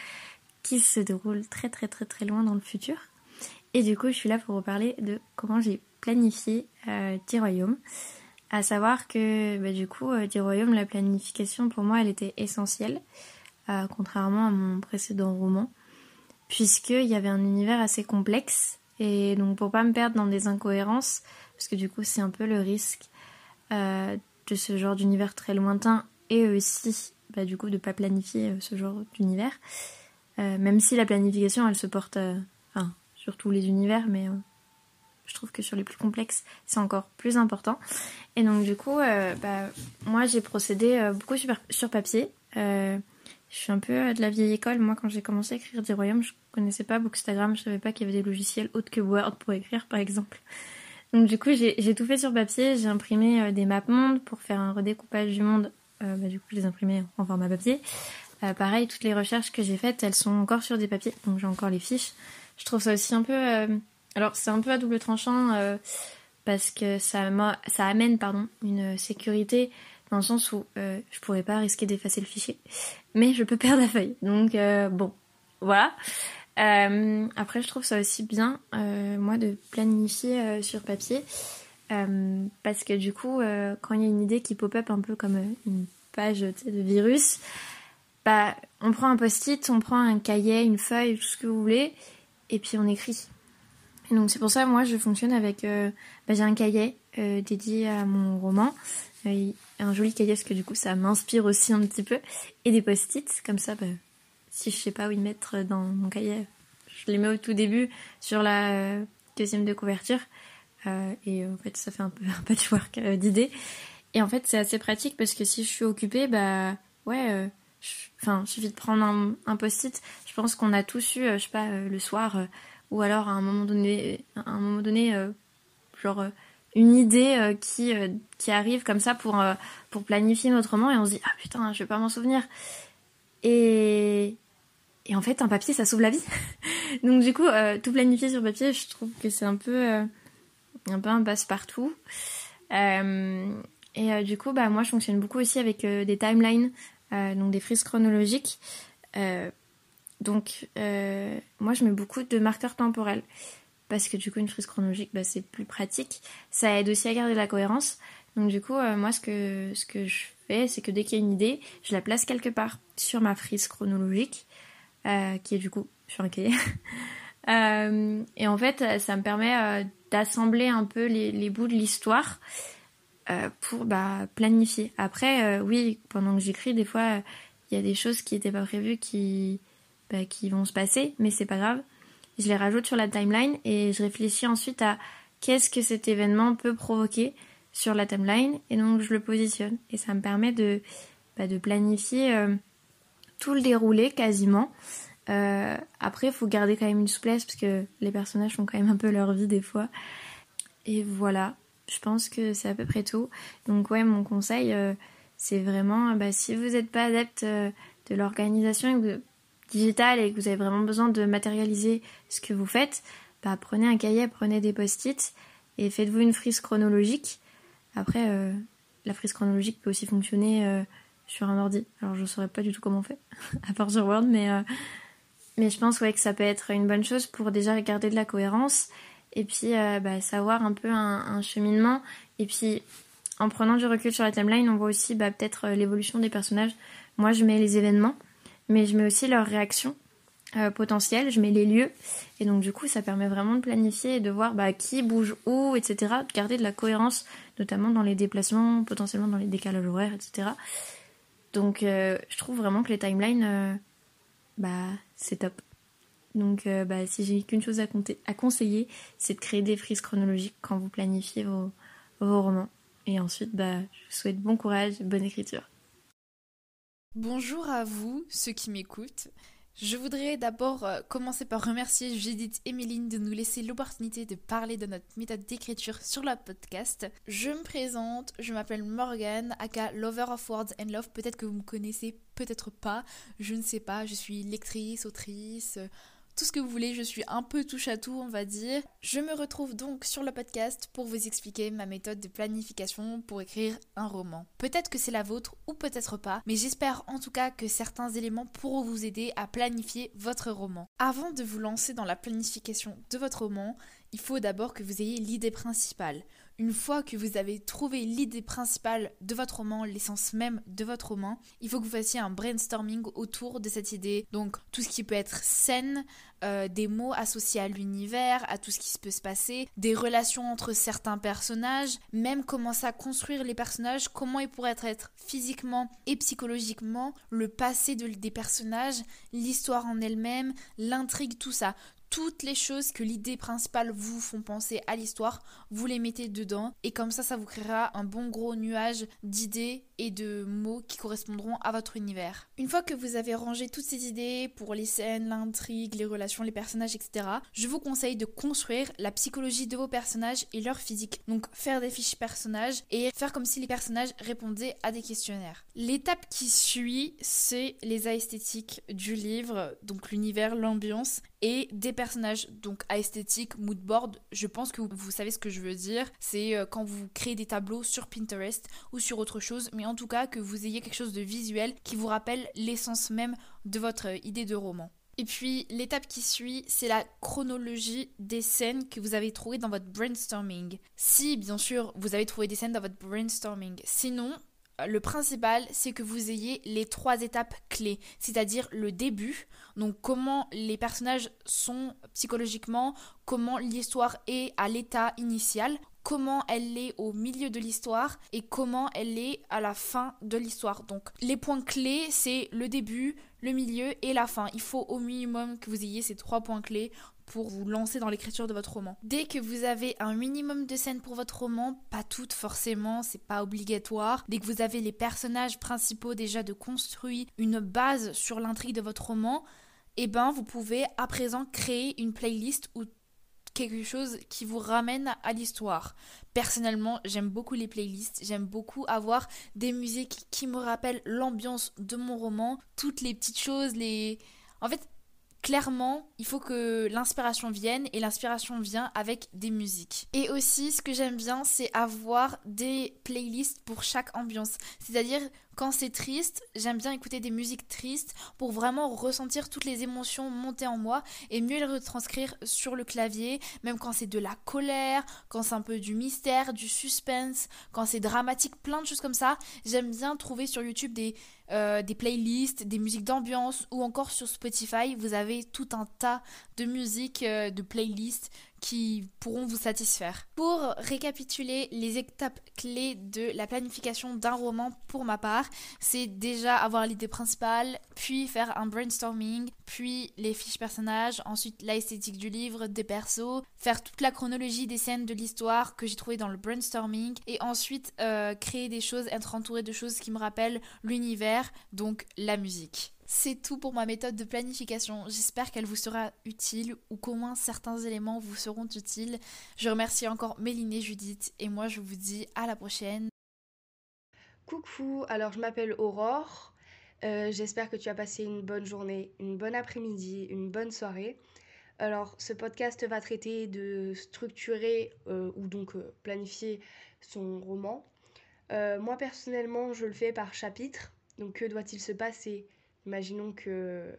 qui se déroule très très très très loin dans le futur. Et du coup je suis là pour vous parler de comment j'ai planifié Royaumes. À savoir que bah, du coup, euh, du royaume, la planification pour moi, elle était essentielle, euh, contrairement à mon précédent roman, puisqu'il y avait un univers assez complexe. Et donc pour pas me perdre dans des incohérences, parce que du coup c'est un peu le risque euh, de ce genre d'univers très lointain, et aussi bah, du coup de pas planifier ce genre d'univers, même si la planification elle se porte enfin, sur tous les univers, mais je trouve que sur les plus complexes, c'est encore plus important. Et donc du coup, euh, bah, moi j'ai procédé euh, beaucoup sur, papier. Euh, je suis un peu de la vieille école. Moi, quand j'ai commencé à écrire des royaumes, je connaissais pas Bookstagram, je savais pas qu'il y avait des logiciels autres que Word pour écrire, par exemple. Donc du coup, j'ai tout fait sur papier. J'ai imprimé des maps monde pour faire un redécoupage du monde. Bah, du coup, je les ai imprimés en format papier. pareil, toutes les recherches que j'ai faites, elles sont encore sur des papiers, donc j'ai encore les fiches. Je trouve ça aussi un peu alors c'est un peu à double tranchant euh, parce que ça, ça amène pardon, une sécurité dans le sens où euh, je pourrais pas risquer d'effacer le fichier, mais je peux perdre la feuille. Donc euh, bon, voilà. après je trouve ça aussi bien moi de planifier sur papier parce que du coup quand il y a une idée qui pop-up un peu comme une page de virus, bah on prend un post-it, on prend un cahier, une feuille, tout ce que vous voulez, et puis on écrit donc c'est pour ça moi je fonctionne avec euh, bah, j'ai un cahier euh, dédié à mon roman, euh, un joli cahier parce que du coup ça m'inspire aussi un petit peu. Et des post-it comme ça bah, si je sais pas où y mettre dans mon cahier, je les mets au tout début sur la deuxième de couverture. Et en fait ça fait un peu [LAUGHS] un patchwork d'idées. Et en fait c'est assez pratique parce que si je suis occupée bah ouais enfin suffit de prendre un, un post-it. Je pense qu'on a tous eu je sais pas le soir ou alors à un moment donné, à un moment donné, euh, genre euh, une idée euh, qui qui arrive comme ça pour pour planifier notre roman et on se dit ah putain je vais pas m'en souvenir. Et en fait un papier ça sauve la vie. [LAUGHS] Donc du coup tout planifier sur papier je trouve que c'est un peu un peu un passe partout et du coup bah moi je fonctionne beaucoup aussi avec des timelines donc des frises chronologiques Donc, euh, moi, je mets beaucoup de marqueurs temporels. Parce que du coup, une frise chronologique, bah, c'est plus pratique. Ça aide aussi à garder la cohérence. Donc, du coup, euh, moi, ce que, ce que je fais, c'est que dès qu'il y a une idée, je la place quelque part sur ma frise chronologique, euh, qui est du coup sur un cahier. et en fait, ça me permet d'assembler un peu les, les bouts de l'histoire pour bah, planifier. Après, oui, pendant que j'écris, des fois, il y a des choses qui n'étaient pas prévues qui bah, qui vont se passer, mais c'est pas grave. Je les rajoute sur la timeline et je réfléchis ensuite à qu'est-ce que cet événement peut provoquer sur la timeline et donc je le positionne et ça me permet de, bah, planifier euh, tout le déroulé quasiment. Euh, après, il faut garder quand même une souplesse parce que les personnages font quand même un peu leur vie des fois. Et voilà, je pense que c'est à peu près tout. Donc ouais, mon conseil, euh, c'est vraiment, bah, si vous n'êtes pas adepte de l'organisation et que digital et que vous avez vraiment besoin de matérialiser ce que vous faites, bah, prenez un cahier, prenez des post-it et faites-vous une frise chronologique. Après, euh, la frise chronologique peut aussi fonctionner euh, sur un ordi. Alors je ne saurais pas du tout comment on fait, [LAUGHS] à part sur Word, mais, euh, mais je pense ouais, que ça peut être une bonne chose pour déjà garder de la cohérence et puis bah, savoir un peu un, un, cheminement. Et puis en prenant du recul sur la timeline, on voit aussi bah, peut-être l'évolution des personnages. Moi, je mets les événements mais je mets aussi leurs réactions euh, potentielles, je mets les lieux, et donc du coup ça permet vraiment de planifier et de voir bah, qui bouge où, etc., de garder de la cohérence, notamment dans les déplacements, potentiellement dans les décalages horaires, etc. Donc euh, je trouve vraiment que les timelines, euh, bah c'est top. Donc bah, si j'ai qu'une chose à, conseiller, c'est de créer des frises chronologiques quand vous planifiez vos, vos romans. Et ensuite, bah, je vous souhaite bon courage, bonne écriture. Bonjour à vous, ceux qui m'écoutent. Je voudrais d'abord euh, commencer par remercier Judith et Méline de nous laisser l'opportunité de parler de notre méthode d'écriture sur la podcast. Je me présente, je m'appelle Morgan, aka Lover of Words and Love. Peut-être que vous me connaissez, peut-être pas, je ne sais pas. Je suis lectrice, autrice, tout ce que vous voulez, je suis un peu touche à tout, on va dire. Je me retrouve donc sur le podcast pour vous expliquer ma méthode de planification pour écrire un roman. Peut-être que c'est la vôtre ou peut-être pas, mais j'espère en tout cas que certains éléments pourront vous aider à planifier votre roman. Avant de vous lancer dans la planification de votre roman, il faut d'abord que vous ayez l'idée principale. Une fois que vous avez trouvé l'idée principale de votre roman, l'essence même de votre roman, il faut que vous fassiez un brainstorming autour de cette idée. Donc tout ce qui peut être scène, euh, des mots associés à l'univers, à tout ce qui peut se passer, des relations entre certains personnages, même commencer à construire les personnages, comment ils pourraient être physiquement et psychologiquement, le passé des personnages, l'histoire en elle-même, l'intrigue, tout ça toutes les choses que l'idée principale vous font penser à l'histoire, vous les mettez dedans et comme ça ça vous créera un bon gros nuage d'idées et de mots qui correspondront à votre univers. Une fois que vous avez rangé toutes ces idées pour les scènes, l'intrigue, les relations, les personnages, etc., je vous conseille de construire la psychologie de vos personnages et leur physique. Donc faire des fiches personnages et faire comme si les personnages répondaient à des questionnaires. L'étape qui suit, c'est les esthétiques du livre, donc l'univers, l'ambiance et des personnages donc esthétique, mood board. Je pense que vous, savez ce que je veux dire. C'est euh, quand vous créez des tableaux sur Pinterest ou sur autre chose, mais en tout cas que vous ayez quelque chose de visuel qui vous rappelle l'essence même de votre idée de roman. Et puis l'étape qui suit, c'est la chronologie des scènes que vous avez trouvées dans votre brainstorming. Si bien sûr vous avez trouvé des scènes dans votre brainstorming. Sinon, le principal, c'est que vous ayez les trois étapes clés, c'est-à-dire le début, donc comment les personnages sont psychologiquement, comment l'histoire est à l'état initial, comment elle est au milieu de l'histoire et comment elle est à la fin de l'histoire. Donc les points clés, c'est le début, le milieu et la fin. Il faut au minimum que vous ayez ces trois points clés pour vous lancer dans l'écriture de votre roman. Dès que vous avez un minimum de scènes pour votre roman, pas toutes forcément, c'est pas obligatoire. Dès que vous avez les personnages principaux déjà de construit, une base sur l'intrigue de votre roman, eh ben vous pouvez à présent créer une playlist ou quelque chose qui vous ramène à l'histoire. Personnellement, j'aime beaucoup les playlists, j'aime beaucoup avoir des musiques qui me rappellent l'ambiance de mon roman, toutes les petites choses, les... En fait, clairement, il faut que l'inspiration vienne et l'inspiration vient avec des musiques. Et aussi, ce que j'aime bien, c'est avoir des playlists pour chaque ambiance. C'est-à-dire, quand c'est triste, j'aime bien écouter des musiques tristes pour vraiment ressentir toutes les émotions monter en moi et mieux les retranscrire sur le clavier, même quand c'est de la colère, quand c'est un peu du mystère, du suspense, quand c'est dramatique, plein de choses comme ça. J'aime bien trouver sur YouTube des, euh, playlists, des musiques d'ambiance ou encore sur Spotify, vous avez tout un tas de musiques, euh, de playlists qui pourront vous satisfaire. Pour récapituler les étapes clés de la planification d'un roman pour ma part, c'est déjà avoir l'idée principale, puis faire un brainstorming, puis les fiches personnages, ensuite l'esthétique du livre, des persos, faire toute la chronologie des scènes de l'histoire que j'ai trouvé dans le brainstorming, et ensuite euh, créer des choses, être entouré de choses qui me rappellent l'univers, donc la musique. C'est tout pour ma méthode de planification. J'espère qu'elle vous sera utile ou qu'au moins certains éléments vous seront utiles. Je remercie encore Méline et Judith et moi je vous dis à la prochaine. Coucou, alors je m'appelle Aurore. Euh, j'espère que tu as passé une bonne journée, une bonne après-midi, une bonne soirée. Alors ce podcast va traiter de structurer euh, ou donc euh, planifier son roman. moi personnellement je le fais par chapitre. Donc que doit-il se passer? Imaginons que,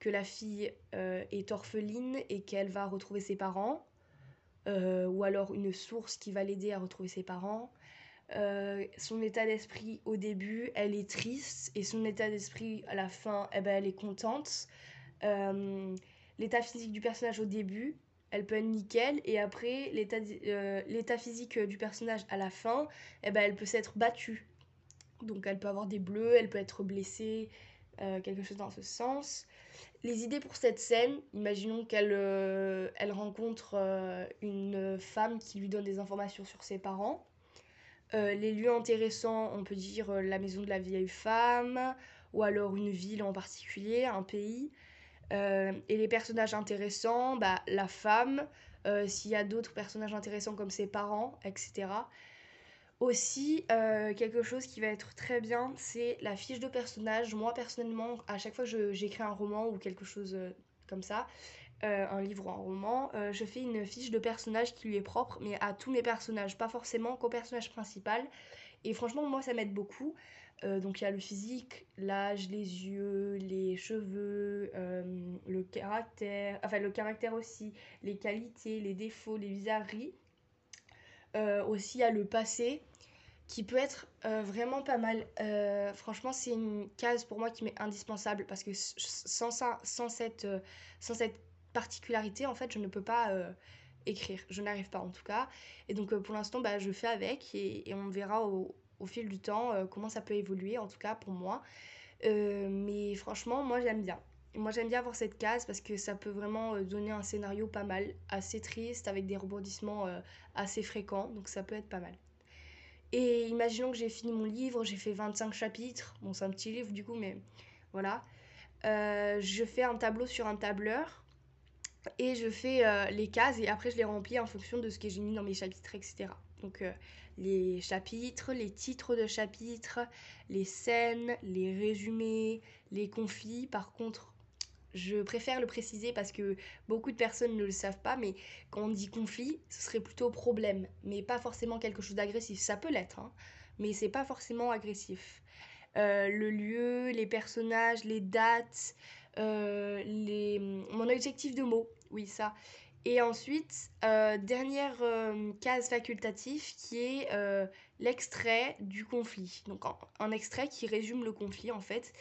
que la fille euh, est orpheline et qu'elle va retrouver ses parents, euh, ou alors une source qui va l'aider à retrouver ses parents. Euh, son état d'esprit au début, elle est triste, et son état d'esprit à la fin, eh ben, elle est contente. l'état physique du personnage au début, elle peut être nickel, et après, l'état physique du personnage à la fin, eh ben, elle peut s'être battue. Donc elle peut avoir des bleus, elle peut être blessée, euh, quelque chose dans ce sens. Les idées pour cette scène, imaginons qu'elle euh, elle rencontre euh, une femme qui lui donne des informations sur ses parents. les lieux intéressants, on peut dire la maison de la vieille femme, ou alors une ville en particulier, un pays. et les personnages intéressants, bah, la femme, s'il y a d'autres personnages intéressants comme ses parents, etc. Aussi, euh, quelque chose qui va être très bien, c'est la fiche de personnage. Moi, personnellement, à chaque fois que j'écris un roman ou quelque chose euh, comme ça, euh, un livre ou un roman, je fais une fiche de personnage qui lui est propre, mais à tous mes personnages, pas forcément qu'au personnage principal. Et franchement, moi, ça m'aide beaucoup. donc, il y a le physique, l'âge, les yeux, les cheveux, le caractère, enfin, le caractère aussi, les qualités, les défauts, les bizarreries. Euh, aussi, il y a le passé qui peut être euh, vraiment pas mal. Euh, franchement, c'est une case pour moi qui m'est indispensable parce que sans, ça, sans, cette, sans cette particularité, en fait, je ne peux pas écrire. Je n'arrive pas en tout cas. Et donc, pour l'instant, bah, je fais avec et, on verra au, fil du temps comment ça peut évoluer, en tout cas pour moi. mais franchement, moi, j'aime bien. Moi j'aime bien avoir cette case parce que ça peut vraiment euh, donner un scénario pas mal, assez triste, avec des rebondissements euh, assez fréquents, donc ça peut être pas mal. Et imaginons que j'ai fini mon livre, j'ai fait 25 chapitres, bon c'est un petit livre du coup, mais voilà. Euh, je fais un tableau sur un tableur et je fais les cases et après je les remplis en fonction de ce que j'ai mis dans mes chapitres, etc. Donc les chapitres, les titres de chapitres, les scènes, les résumés, les conflits. Par contre, je préfère le préciser parce que beaucoup de personnes ne le savent pas, mais quand on dit conflit, ce serait plutôt problème, mais pas forcément quelque chose d'agressif. Ça peut l'être, hein, mais c'est pas forcément agressif. Euh, le lieu, les personnages, les dates, euh, les... mon objectif de mots, oui ça. Et ensuite, euh, dernière case facultative qui est l'extrait du conflit. Donc un extrait qui résume le conflit en fait.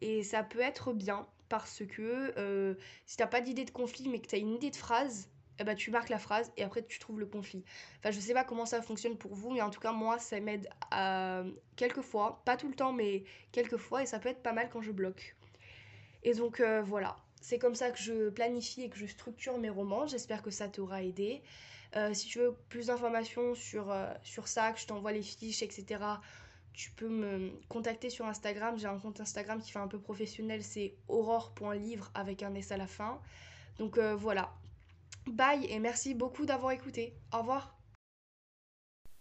Et ça peut être bien parce que euh, si t'as pas d'idée de conflit mais que tu as une idée de phrase, eh ben, tu marques la phrase et après tu trouves le conflit. Enfin, je sais pas comment ça fonctionne pour vous, mais en tout cas, moi, ça m'aide à quelques fois, pas tout le temps, mais quelques fois, et ça peut être pas mal quand je bloque. Et donc euh, voilà, c'est comme ça que je planifie et que je structure mes romans. J'espère que ça t'aura aidé. Euh, si tu veux plus d'informations sur, sur ça, que je t'envoie les fiches, etc., tu peux me contacter sur Instagram. J'ai un compte Instagram qui fait un peu professionnel, c'est aurore.livre avec un S à la fin. Donc euh, voilà. Bye et merci beaucoup d'avoir écouté. Au revoir.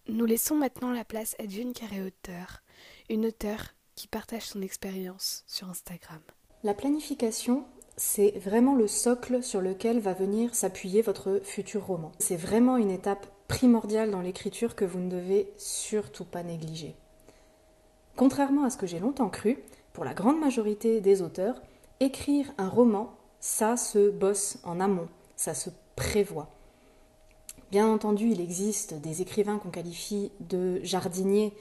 Nous laissons maintenant la place à Dune Carré Auteur, une auteure qui partage son expérience sur Instagram. La planification, c'est vraiment le socle sur lequel va venir s'appuyer votre futur roman. C'est vraiment une étape primordiale dans l'écriture que vous ne devez surtout pas négliger. Contrairement à ce que j'ai longtemps cru, pour la grande majorité des auteurs, écrire un roman, ça se bosse en amont, ça se prévoit. Bien entendu, il existe des écrivains qu'on qualifie de jardiniers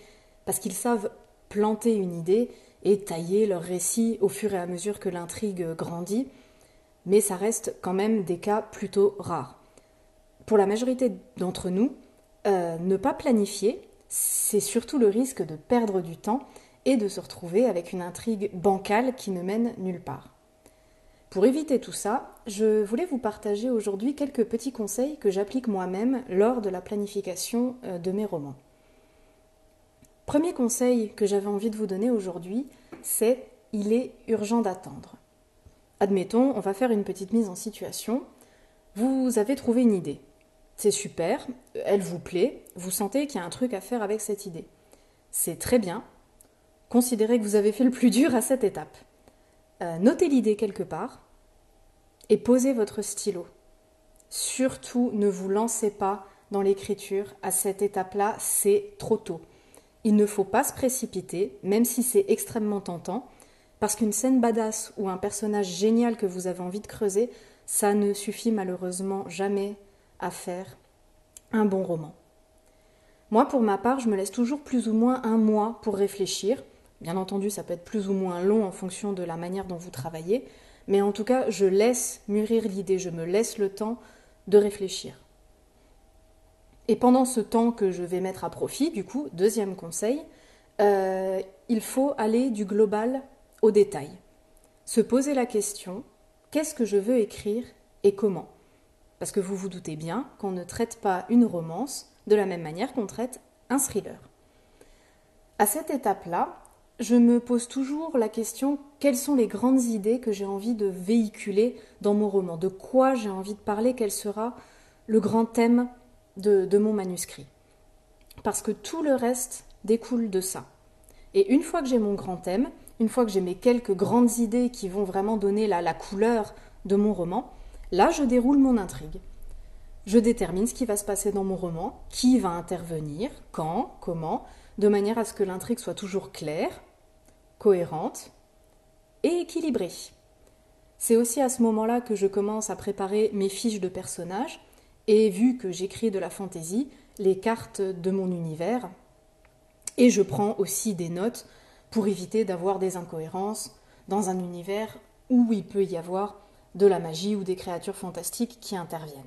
parce qu'ils savent planter une idée et tailler leur récit au fur et à mesure que l'intrigue grandit, mais ça reste quand même des cas plutôt rares. Pour la majorité d'entre nous, euh, ne pas planifier, c'est surtout le risque de perdre du temps et de se retrouver avec une intrigue bancale qui ne mène nulle part. Pour éviter tout ça, je voulais vous partager aujourd'hui quelques petits conseils que j'applique moi-même lors de la planification euh, de mes romans. Premier conseil que j'avais envie de vous donner aujourd'hui, c'est il est urgent d'attendre. Admettons, on va faire une petite mise en situation. Vous avez trouvé une idée. C'est super, elle vous plaît, vous sentez qu'il y a un truc à faire avec cette idée. C'est très bien. Considérez que vous avez fait le plus dur à cette étape. Euh, notez l'idée quelque part et posez votre stylo. Surtout ne vous lancez pas dans l'écriture à cette étape-là, c'est trop tôt. Il ne faut pas se précipiter, même si c'est extrêmement tentant, parce qu'une scène badass ou un personnage génial que vous avez envie de creuser, ça ne suffit malheureusement jamais à faire un bon roman. Moi, pour ma part, je me laisse toujours plus ou moins un mois pour réfléchir, Bien entendu, ça peut être plus ou moins long en fonction de la manière dont vous travaillez, mais en tout cas, je laisse mûrir l'idée, je me laisse le temps de réfléchir. Et pendant ce temps que je vais mettre à profit, du coup, deuxième conseil, euh, il faut aller du global au détail. Se poser la question, qu'est-ce que je veux écrire et comment? Parce que vous vous doutez bien qu'on ne traite pas une romance de la même manière qu'on traite un thriller. À cette étape-là, je me pose toujours la question quelles sont les grandes idées que j'ai envie de véhiculer dans mon roman? De quoi j'ai envie de parler? Quel sera le grand thème de, mon manuscrit? Parce que tout le reste découle de ça. Et une fois que j'ai mon grand thème, une fois que j'ai mes quelques grandes idées qui vont vraiment donner la couleur de mon roman, là je déroule mon intrigue. Je détermine ce qui va se passer dans mon roman, qui va intervenir, quand, comment, de manière à ce que l'intrigue soit toujours claire, cohérente et équilibrée. C'est aussi à ce moment-là que je commence à préparer mes fiches de personnages et vu que j'écris de la fantaisie, les cartes de mon univers. Et je prends aussi des notes pour éviter d'avoir des incohérences dans un univers où il peut y avoir de la magie ou des créatures fantastiques qui interviennent.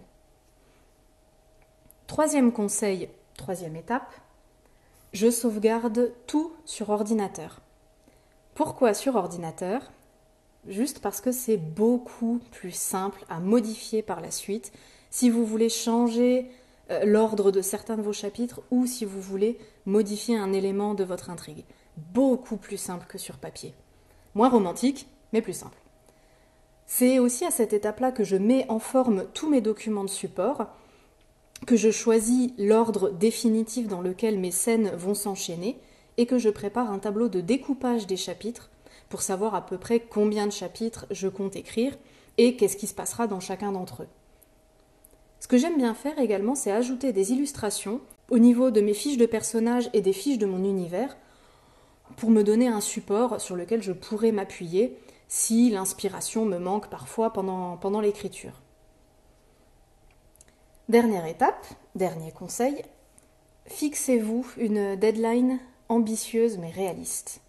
Troisième conseil, troisième étape, je sauvegarde tout sur ordinateur. Pourquoi sur ordinateur? Juste parce que c'est beaucoup plus simple à modifier par la suite si vous voulez changer euh, l'ordre de certains de vos chapitres ou si vous voulez modifier un élément de votre intrigue. Beaucoup plus simple que sur papier. Moins romantique, mais plus simple. C'est aussi à cette étape-là que je mets en forme tous mes documents de support, que je choisis l'ordre définitif dans lequel mes scènes vont s'enchaîner, et que je prépare un tableau de découpage des chapitres pour savoir à peu près combien de chapitres je compte écrire et qu'est-ce qui se passera dans chacun d'entre eux. Ce que j'aime bien faire également, c'est ajouter des illustrations au niveau de mes fiches de personnages et des fiches de mon univers pour me donner un support sur lequel je pourrais m'appuyer si l'inspiration me manque parfois pendant, l'écriture. Dernière étape, dernier conseil, fixez-vous une deadline ambitieuse mais réaliste.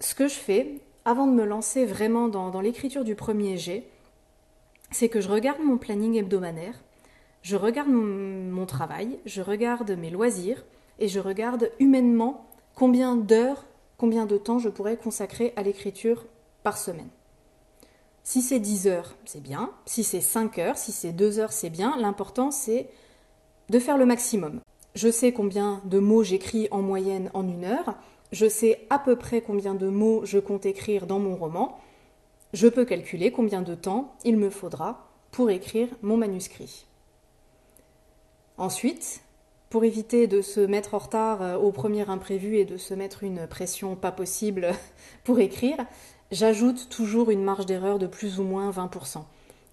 Ce que je fais, avant de me lancer vraiment dans, l'écriture du premier jet, c'est que je regarde mon planning hebdomadaire, je regarde mon, travail, je regarde mes loisirs et je regarde humainement combien d'heures, combien de temps je pourrais consacrer à l'écriture par semaine. Si c'est 10 heures, c'est bien. Si c'est 5 heures, si c'est 2 heures, c'est bien. L'important, c'est de faire le maximum. Je sais combien de mots j'écris en moyenne en une heure. Je sais à peu près combien de mots je compte écrire dans mon roman. Je peux calculer combien de temps il me faudra pour écrire mon manuscrit. Ensuite, pour éviter de se mettre en retard euh, au premier imprévu et de se mettre une pression pas possible [LAUGHS] pour écrire, j'ajoute toujours une marge d'erreur de plus ou moins 20%,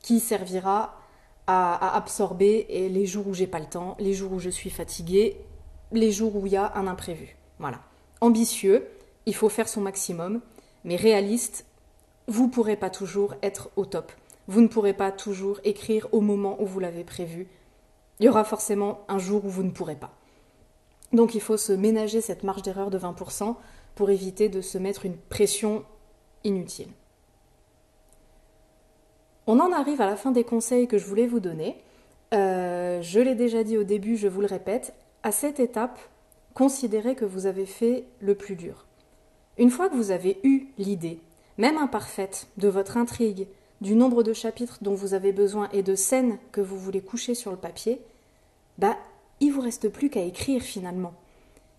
qui servira à, absorber les jours où j'ai pas le temps, les jours où je suis fatiguée, les jours où il y a un imprévu. Voilà. Ambitieux, il faut faire son maximum, mais réaliste, vous ne pourrez pas toujours être au top. Vous ne pourrez pas toujours écrire au moment où vous l'avez prévu. Il y aura forcément un jour où vous ne pourrez pas. Donc il faut se ménager cette marge d'erreur de 20% pour éviter de se mettre une pression inutile. On en arrive à la fin des conseils que je voulais vous donner. Euh, je l'ai déjà dit au début, je vous le répète, à cette étape, considérez que vous avez fait le plus dur. Une fois que vous avez eu l'idée, même imparfaite, de votre intrigue, du nombre de chapitres dont vous avez besoin et de scènes que vous voulez coucher sur le papier, bah, il vous reste plus qu'à écrire finalement.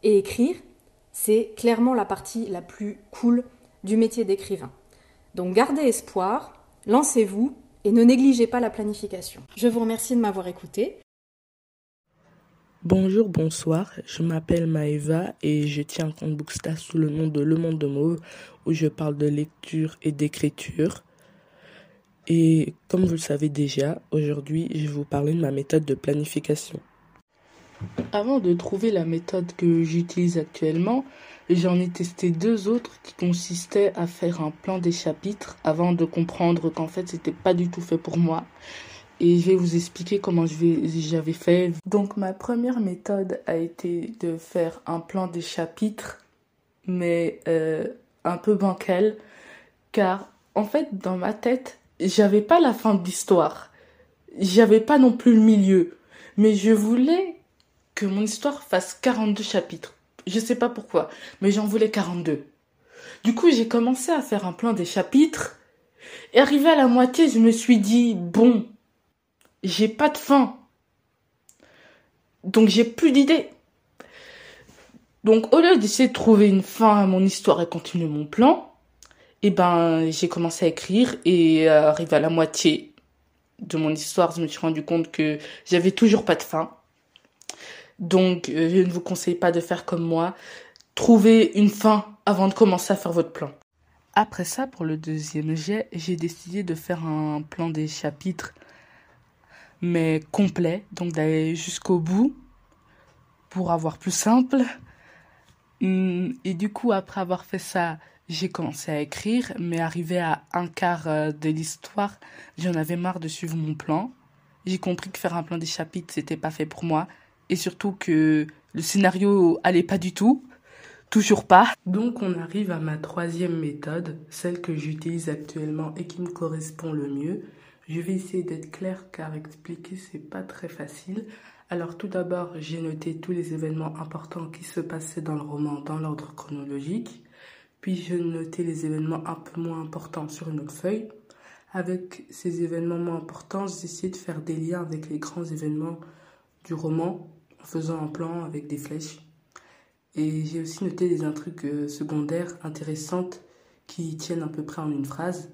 Et écrire, c'est clairement la partie la plus cool du métier d'écrivain. Donc gardez espoir, lancez-vous et ne négligez pas la planification. Je vous remercie de m'avoir écouté. Bonjour, bonsoir, je m'appelle Maeva et je tiens un compte Booksta sous le nom de Le Monde de Mauve où je parle de lecture et d'écriture. Et comme vous le savez déjà, aujourd'hui je vais vous parler de ma méthode de planification. Avant de trouver la méthode que j'utilise actuellement, j'en ai testé deux autres qui consistaient à faire un plan des chapitres avant de comprendre qu'en fait c'était pas du tout fait pour moi. Et je vais vous expliquer comment j'avais fait. Donc ma première méthode a été de faire un plan des chapitres, mais euh, un peu bancal, car en fait dans ma tête j'avais pas la fin de l'histoire, j'avais pas non plus le milieu, mais je voulais que mon histoire fasse 42 chapitres. Je sais pas pourquoi, mais j'en voulais 42. Du coup, j'ai commencé à faire un plan des chapitres. Et arrivé à la moitié, je me suis dit, bon, j'ai pas de fin. Donc j'ai plus d'idées. Donc au lieu d'essayer de trouver une fin à mon histoire et continuer mon plan, eh ben j'ai commencé à écrire et euh, arrivé à la moitié de mon histoire, je me suis rendu compte que j'avais toujours pas de fin. Donc, euh, je ne vous conseille pas de faire comme moi. Trouvez une fin avant de commencer à faire votre plan. Après ça, pour le deuxième jet, j'ai décidé de faire un plan des chapitres, mais complet, donc d'aller jusqu'au bout pour avoir plus simple. Hum, et du coup, après avoir fait ça, j'ai commencé à écrire, mais arrivé à un quart euh, de l'histoire, j'en avais marre de suivre mon plan. J'ai compris que faire un plan des chapitres, c'était pas fait pour moi et surtout que le scénario allait pas du tout. Toujours pas. Donc on arrive à ma troisième méthode, celle que j'utilise actuellement et qui me correspond le mieux. Je vais essayer d'être clair car expliquer c'est pas très facile. Alors tout d'abord, j'ai noté tous les événements importants qui se passaient dans le roman dans l'ordre chronologique. Puis j'ai noté les événements un peu moins importants sur une autre feuille. Avec ces événements moins importants, j'ai essayé de faire des liens avec les grands événements du roman en faisant un plan avec des flèches. Et j'ai aussi noté des intrigues euh, secondaires intéressantes qui tiennent à peu près en une phrase.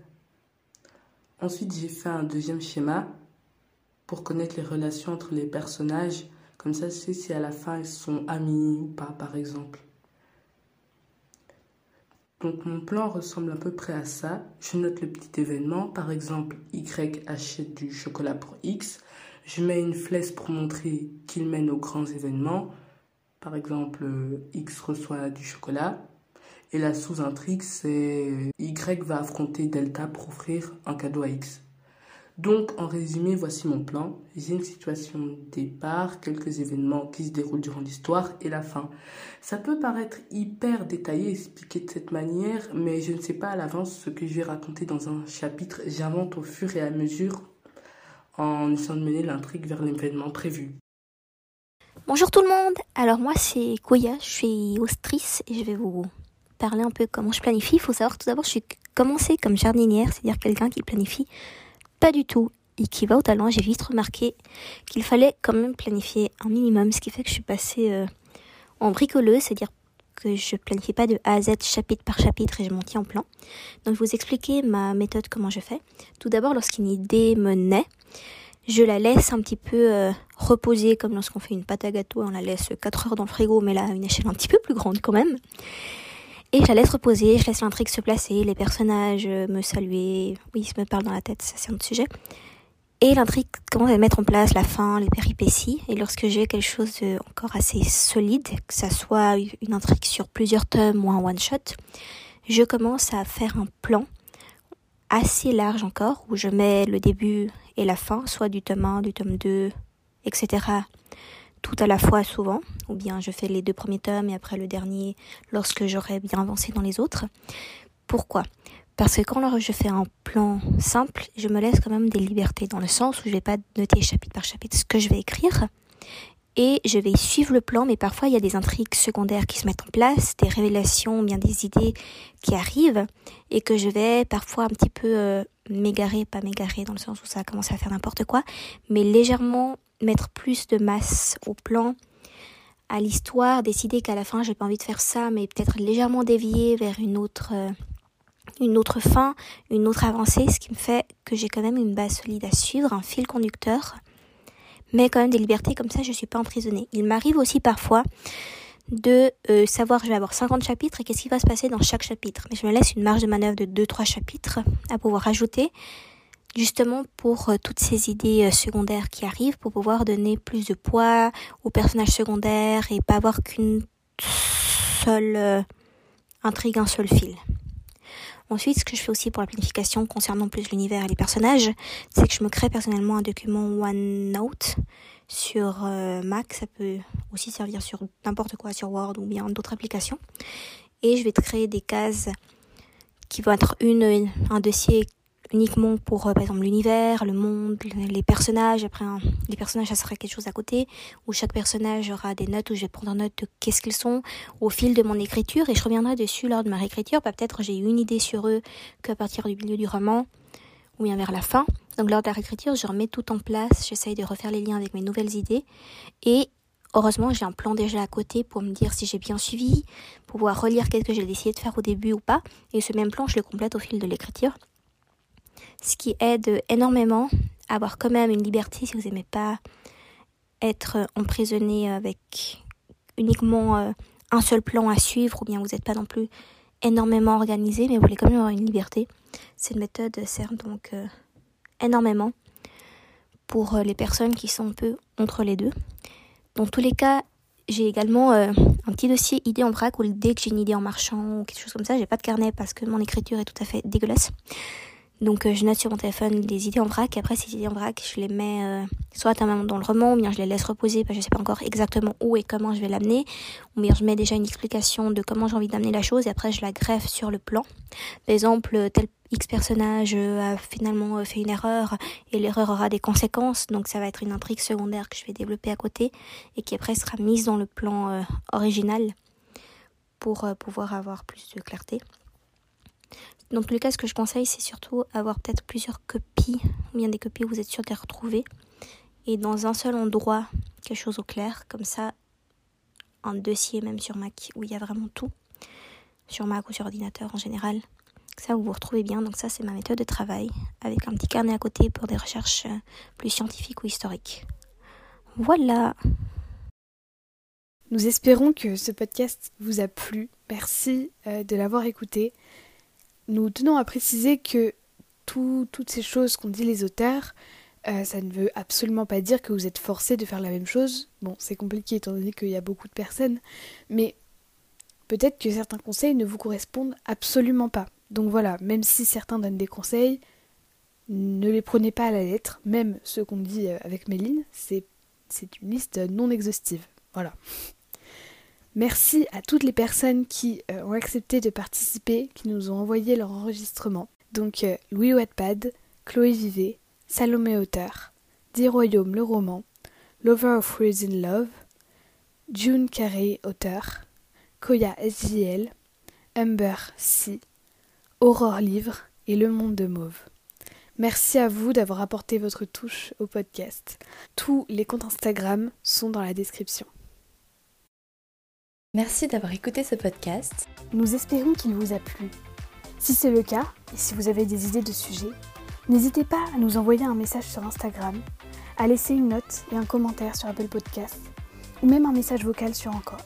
Ensuite, j'ai fait un deuxième schéma pour connaître les relations entre les personnages. Comme ça, je sais si à la fin ils sont amis ou pas, par exemple. Donc mon plan ressemble à peu près à ça. Je note le petit événement, par exemple Y achète du chocolat pour X. Je mets une flèche pour montrer qu'il mène aux grands événements. Par exemple, X reçoit du chocolat. Et la sous-intrigue, c'est Y va affronter Delta pour offrir un cadeau à X. Donc, en résumé, voici mon plan. J'ai une situation départ, quelques événements qui se déroulent durant l'histoire et la fin. Ça peut paraître hyper détaillé, expliqué de cette manière, mais je ne sais pas à l'avance ce que je vais raconter dans un chapitre. J'invente au fur et à mesure en essayant de mener l'intrigue vers l'événement prévu. Bonjour tout le monde, alors moi c'est Koya, je suis austrice et je vais vous parler un peu comment je planifie. Il faut savoir tout d'abord, je suis commencée comme jardinière, c'est-à-dire quelqu'un qui planifie pas du tout et qui va au talent. J'ai vite remarqué qu'il fallait quand même planifier un minimum, ce qui fait que je suis passée euh, en bricoleuse, c'est-à-dire que je planifie pas de A à Z chapitre par chapitre et je m'en tiens en plan. Donc je vais vous expliquer ma méthode, comment je fais. Tout d'abord, lorsqu'une idée me naît, je la laisse un petit peu euh, reposer comme lorsqu'on fait une pâte à gâteau, on la laisse 4 heures dans le frigo, mais là à une échelle un petit peu plus grande quand même. Et je la laisse reposer, je laisse l'intrigue se placer, les personnages euh, me saluer, oui, ils me parlent dans la tête, ça c'est un autre sujet. Et l'intrigue commence à mettre en place la fin, les péripéties. Et lorsque j'ai quelque chose encore assez solide, que ça soit une intrigue sur plusieurs tomes ou un one-shot, je commence à faire un plan assez large encore, où je mets le début et la fin, soit du tome 1, du tome 2, etc. Tout à la fois souvent, ou bien je fais les deux premiers tomes et après le dernier lorsque j'aurai bien avancé dans les autres. Pourquoi? Parce que quand je fais un plan simple, je me laisse quand même des libertés, dans le sens où je vais pas noter chapitre par chapitre ce que je vais écrire, et je vais suivre le plan, mais parfois il y a des intrigues secondaires qui se mettent en place, des révélations, bien des idées qui arrivent, et que je vais parfois un petit peu euh, m'égarer, pas m'égarer dans le sens où ça commence à faire n'importe quoi, mais légèrement mettre plus de masse au plan, à l'histoire, décider qu'à la fin j'ai pas envie de faire ça, mais peut-être légèrement dévier vers une autre, euh, une autre fin, une autre avancée, ce qui me fait que j'ai quand même une base solide à suivre, un fil conducteur mais quand même des libertés comme ça, je suis pas emprisonnée. Il m'arrive aussi parfois de euh, savoir je vais avoir 50 chapitres et qu'est-ce qui va se passer dans chaque chapitre? Mais je me laisse une marge de manœuvre de 2-3 chapitres à pouvoir ajouter justement pour euh, toutes ces idées euh, secondaires qui arrivent, pour pouvoir donner plus de poids aux personnages secondaires et pas avoir qu'une seule intrigue, un seul fil. Ensuite, ce que je fais aussi pour la planification concernant plus l'univers et les personnages, c'est que je me crée personnellement un document OneNote sur euh, Mac. Ça peut aussi servir sur n'importe quoi, sur Word ou bien d'autres applications. Et je vais créer des cases qui vont être une, un dossier uniquement pour, euh, par exemple, l'univers, le monde, les personnages. Après, les personnages, ça sera quelque chose à côté, où chaque personnage aura des notes, où je vais prendre note de qu'est-ce qu'ils sont au fil de mon écriture, et je reviendrai dessus lors de ma réécriture. Bah, peut-être j'ai eu une idée sur eux qu'à partir du milieu du roman, ou bien vers la fin. Donc, lors de la réécriture, je remets tout en place, j'essaye de refaire les liens avec mes nouvelles idées, et Heureusement, j'ai un plan déjà à côté pour me dire si j'ai bien suivi, pouvoir relire qu'est-ce que j'ai décidé de faire au début ou pas. Et ce même plan, je le complète au fil de l'écriture ce qui aide énormément à avoir quand même une liberté si vous n'aimez pas être emprisonné avec uniquement euh, un seul plan à suivre ou bien vous n'êtes pas non plus énormément organisé mais vous voulez quand même avoir une liberté. Cette méthode sert donc euh, énormément pour euh, les personnes qui sont un peu entre les deux. Dans tous les cas, j'ai également un petit dossier idée en vrac où dès que j'ai une idée en marchant ou quelque chose comme ça, j'ai pas de carnet parce que mon écriture est tout à fait dégueulasse. Donc euh, je note sur mon téléphone des idées en vrac. Après ces idées en vrac, je les mets euh, soit dans le roman, ou bien je les laisse reposer parce que je sais pas encore exactement où et comment je vais l'amener. Ou bien je mets déjà une explication de comment j'ai envie d'amener la chose et après je la greffe sur le plan. Par exemple, tel X personnage euh, a finalement fait une erreur et l'erreur aura des conséquences. Donc ça va être une intrigue secondaire que je vais développer à côté et qui après sera mise dans le plan original pour pouvoir avoir plus de clarté. Tous les cas, ce que je conseille, c'est surtout avoir peut-être plusieurs copies, ou bien des copies où vous êtes sûr de les retrouver, et dans un seul endroit, quelque chose au clair, comme ça, un dossier même sur Mac, où il y a vraiment tout, sur Mac ou sur ordinateur en général. Ça, vous vous retrouvez bien. Donc ça, c'est ma méthode de travail, avec un petit carnet à côté pour des recherches euh, plus scientifiques ou historiques. Voilà. Nous espérons que ce podcast vous a plu. Merci euh, de l'avoir écouté. Nous tenons à préciser que toutes ces choses qu'ont dit les auteurs, euh, ça ne veut absolument pas dire que vous êtes forcé de faire la même chose. Bon, c'est compliqué étant donné qu'il y a beaucoup de personnes, mais peut-être que certains conseils ne vous correspondent absolument pas. Donc voilà, même si certains donnent des conseils, ne les prenez pas à la lettre, même ceux qu'on dit euh, avec Méline, c'est une liste non exhaustive. Voilà. Merci à toutes les personnes qui euh, ont accepté de participer, qui nous ont envoyé leur enregistrement. Donc euh, Louis Wattpad, Chloé Vivet, Salomé Auteur, Dix Royaumes le roman, Lover of Freezing Love, June Carey Auteur, Koya SJL, Humber C, Aurore Livre et Le Monde de Mauve. Merci à vous d'avoir apporté votre touche au podcast. Tous les comptes Instagram sont dans la description. Merci d'avoir écouté ce podcast. Nous espérons qu'il vous a plu. Si c'est le cas, et si vous avez des idées de sujets, n'hésitez pas à nous envoyer un message sur Instagram à laisser une note et un commentaire sur Apple Podcast ou même un message vocal sur Encore.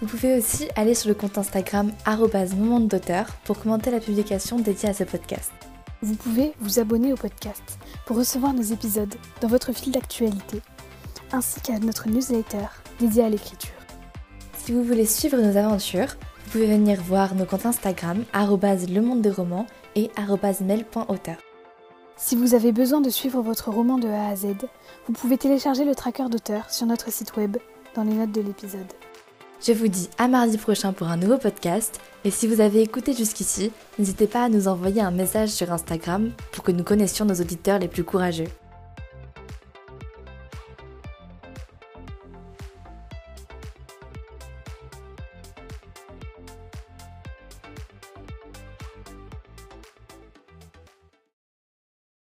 Vous pouvez aussi aller sur le compte Instagram moment d'auteur pour commenter la publication dédiée à ce podcast. Vous pouvez vous abonner au podcast pour recevoir nos épisodes dans votre fil d'actualité, ainsi qu'à notre newsletter dédiée à l'écriture. Si vous voulez suivre nos aventures, vous pouvez venir voir nos comptes Instagram le monde des romans et mail.auteur. Si vous avez besoin de suivre votre roman de A à Z, vous pouvez télécharger le tracker d'auteur sur notre site web dans les notes de l'épisode. Je vous dis à mardi prochain pour un nouveau podcast. Et si vous avez écouté jusqu'ici, n'hésitez pas à nous envoyer un message sur Instagram pour que nous connaissions nos auditeurs les plus courageux.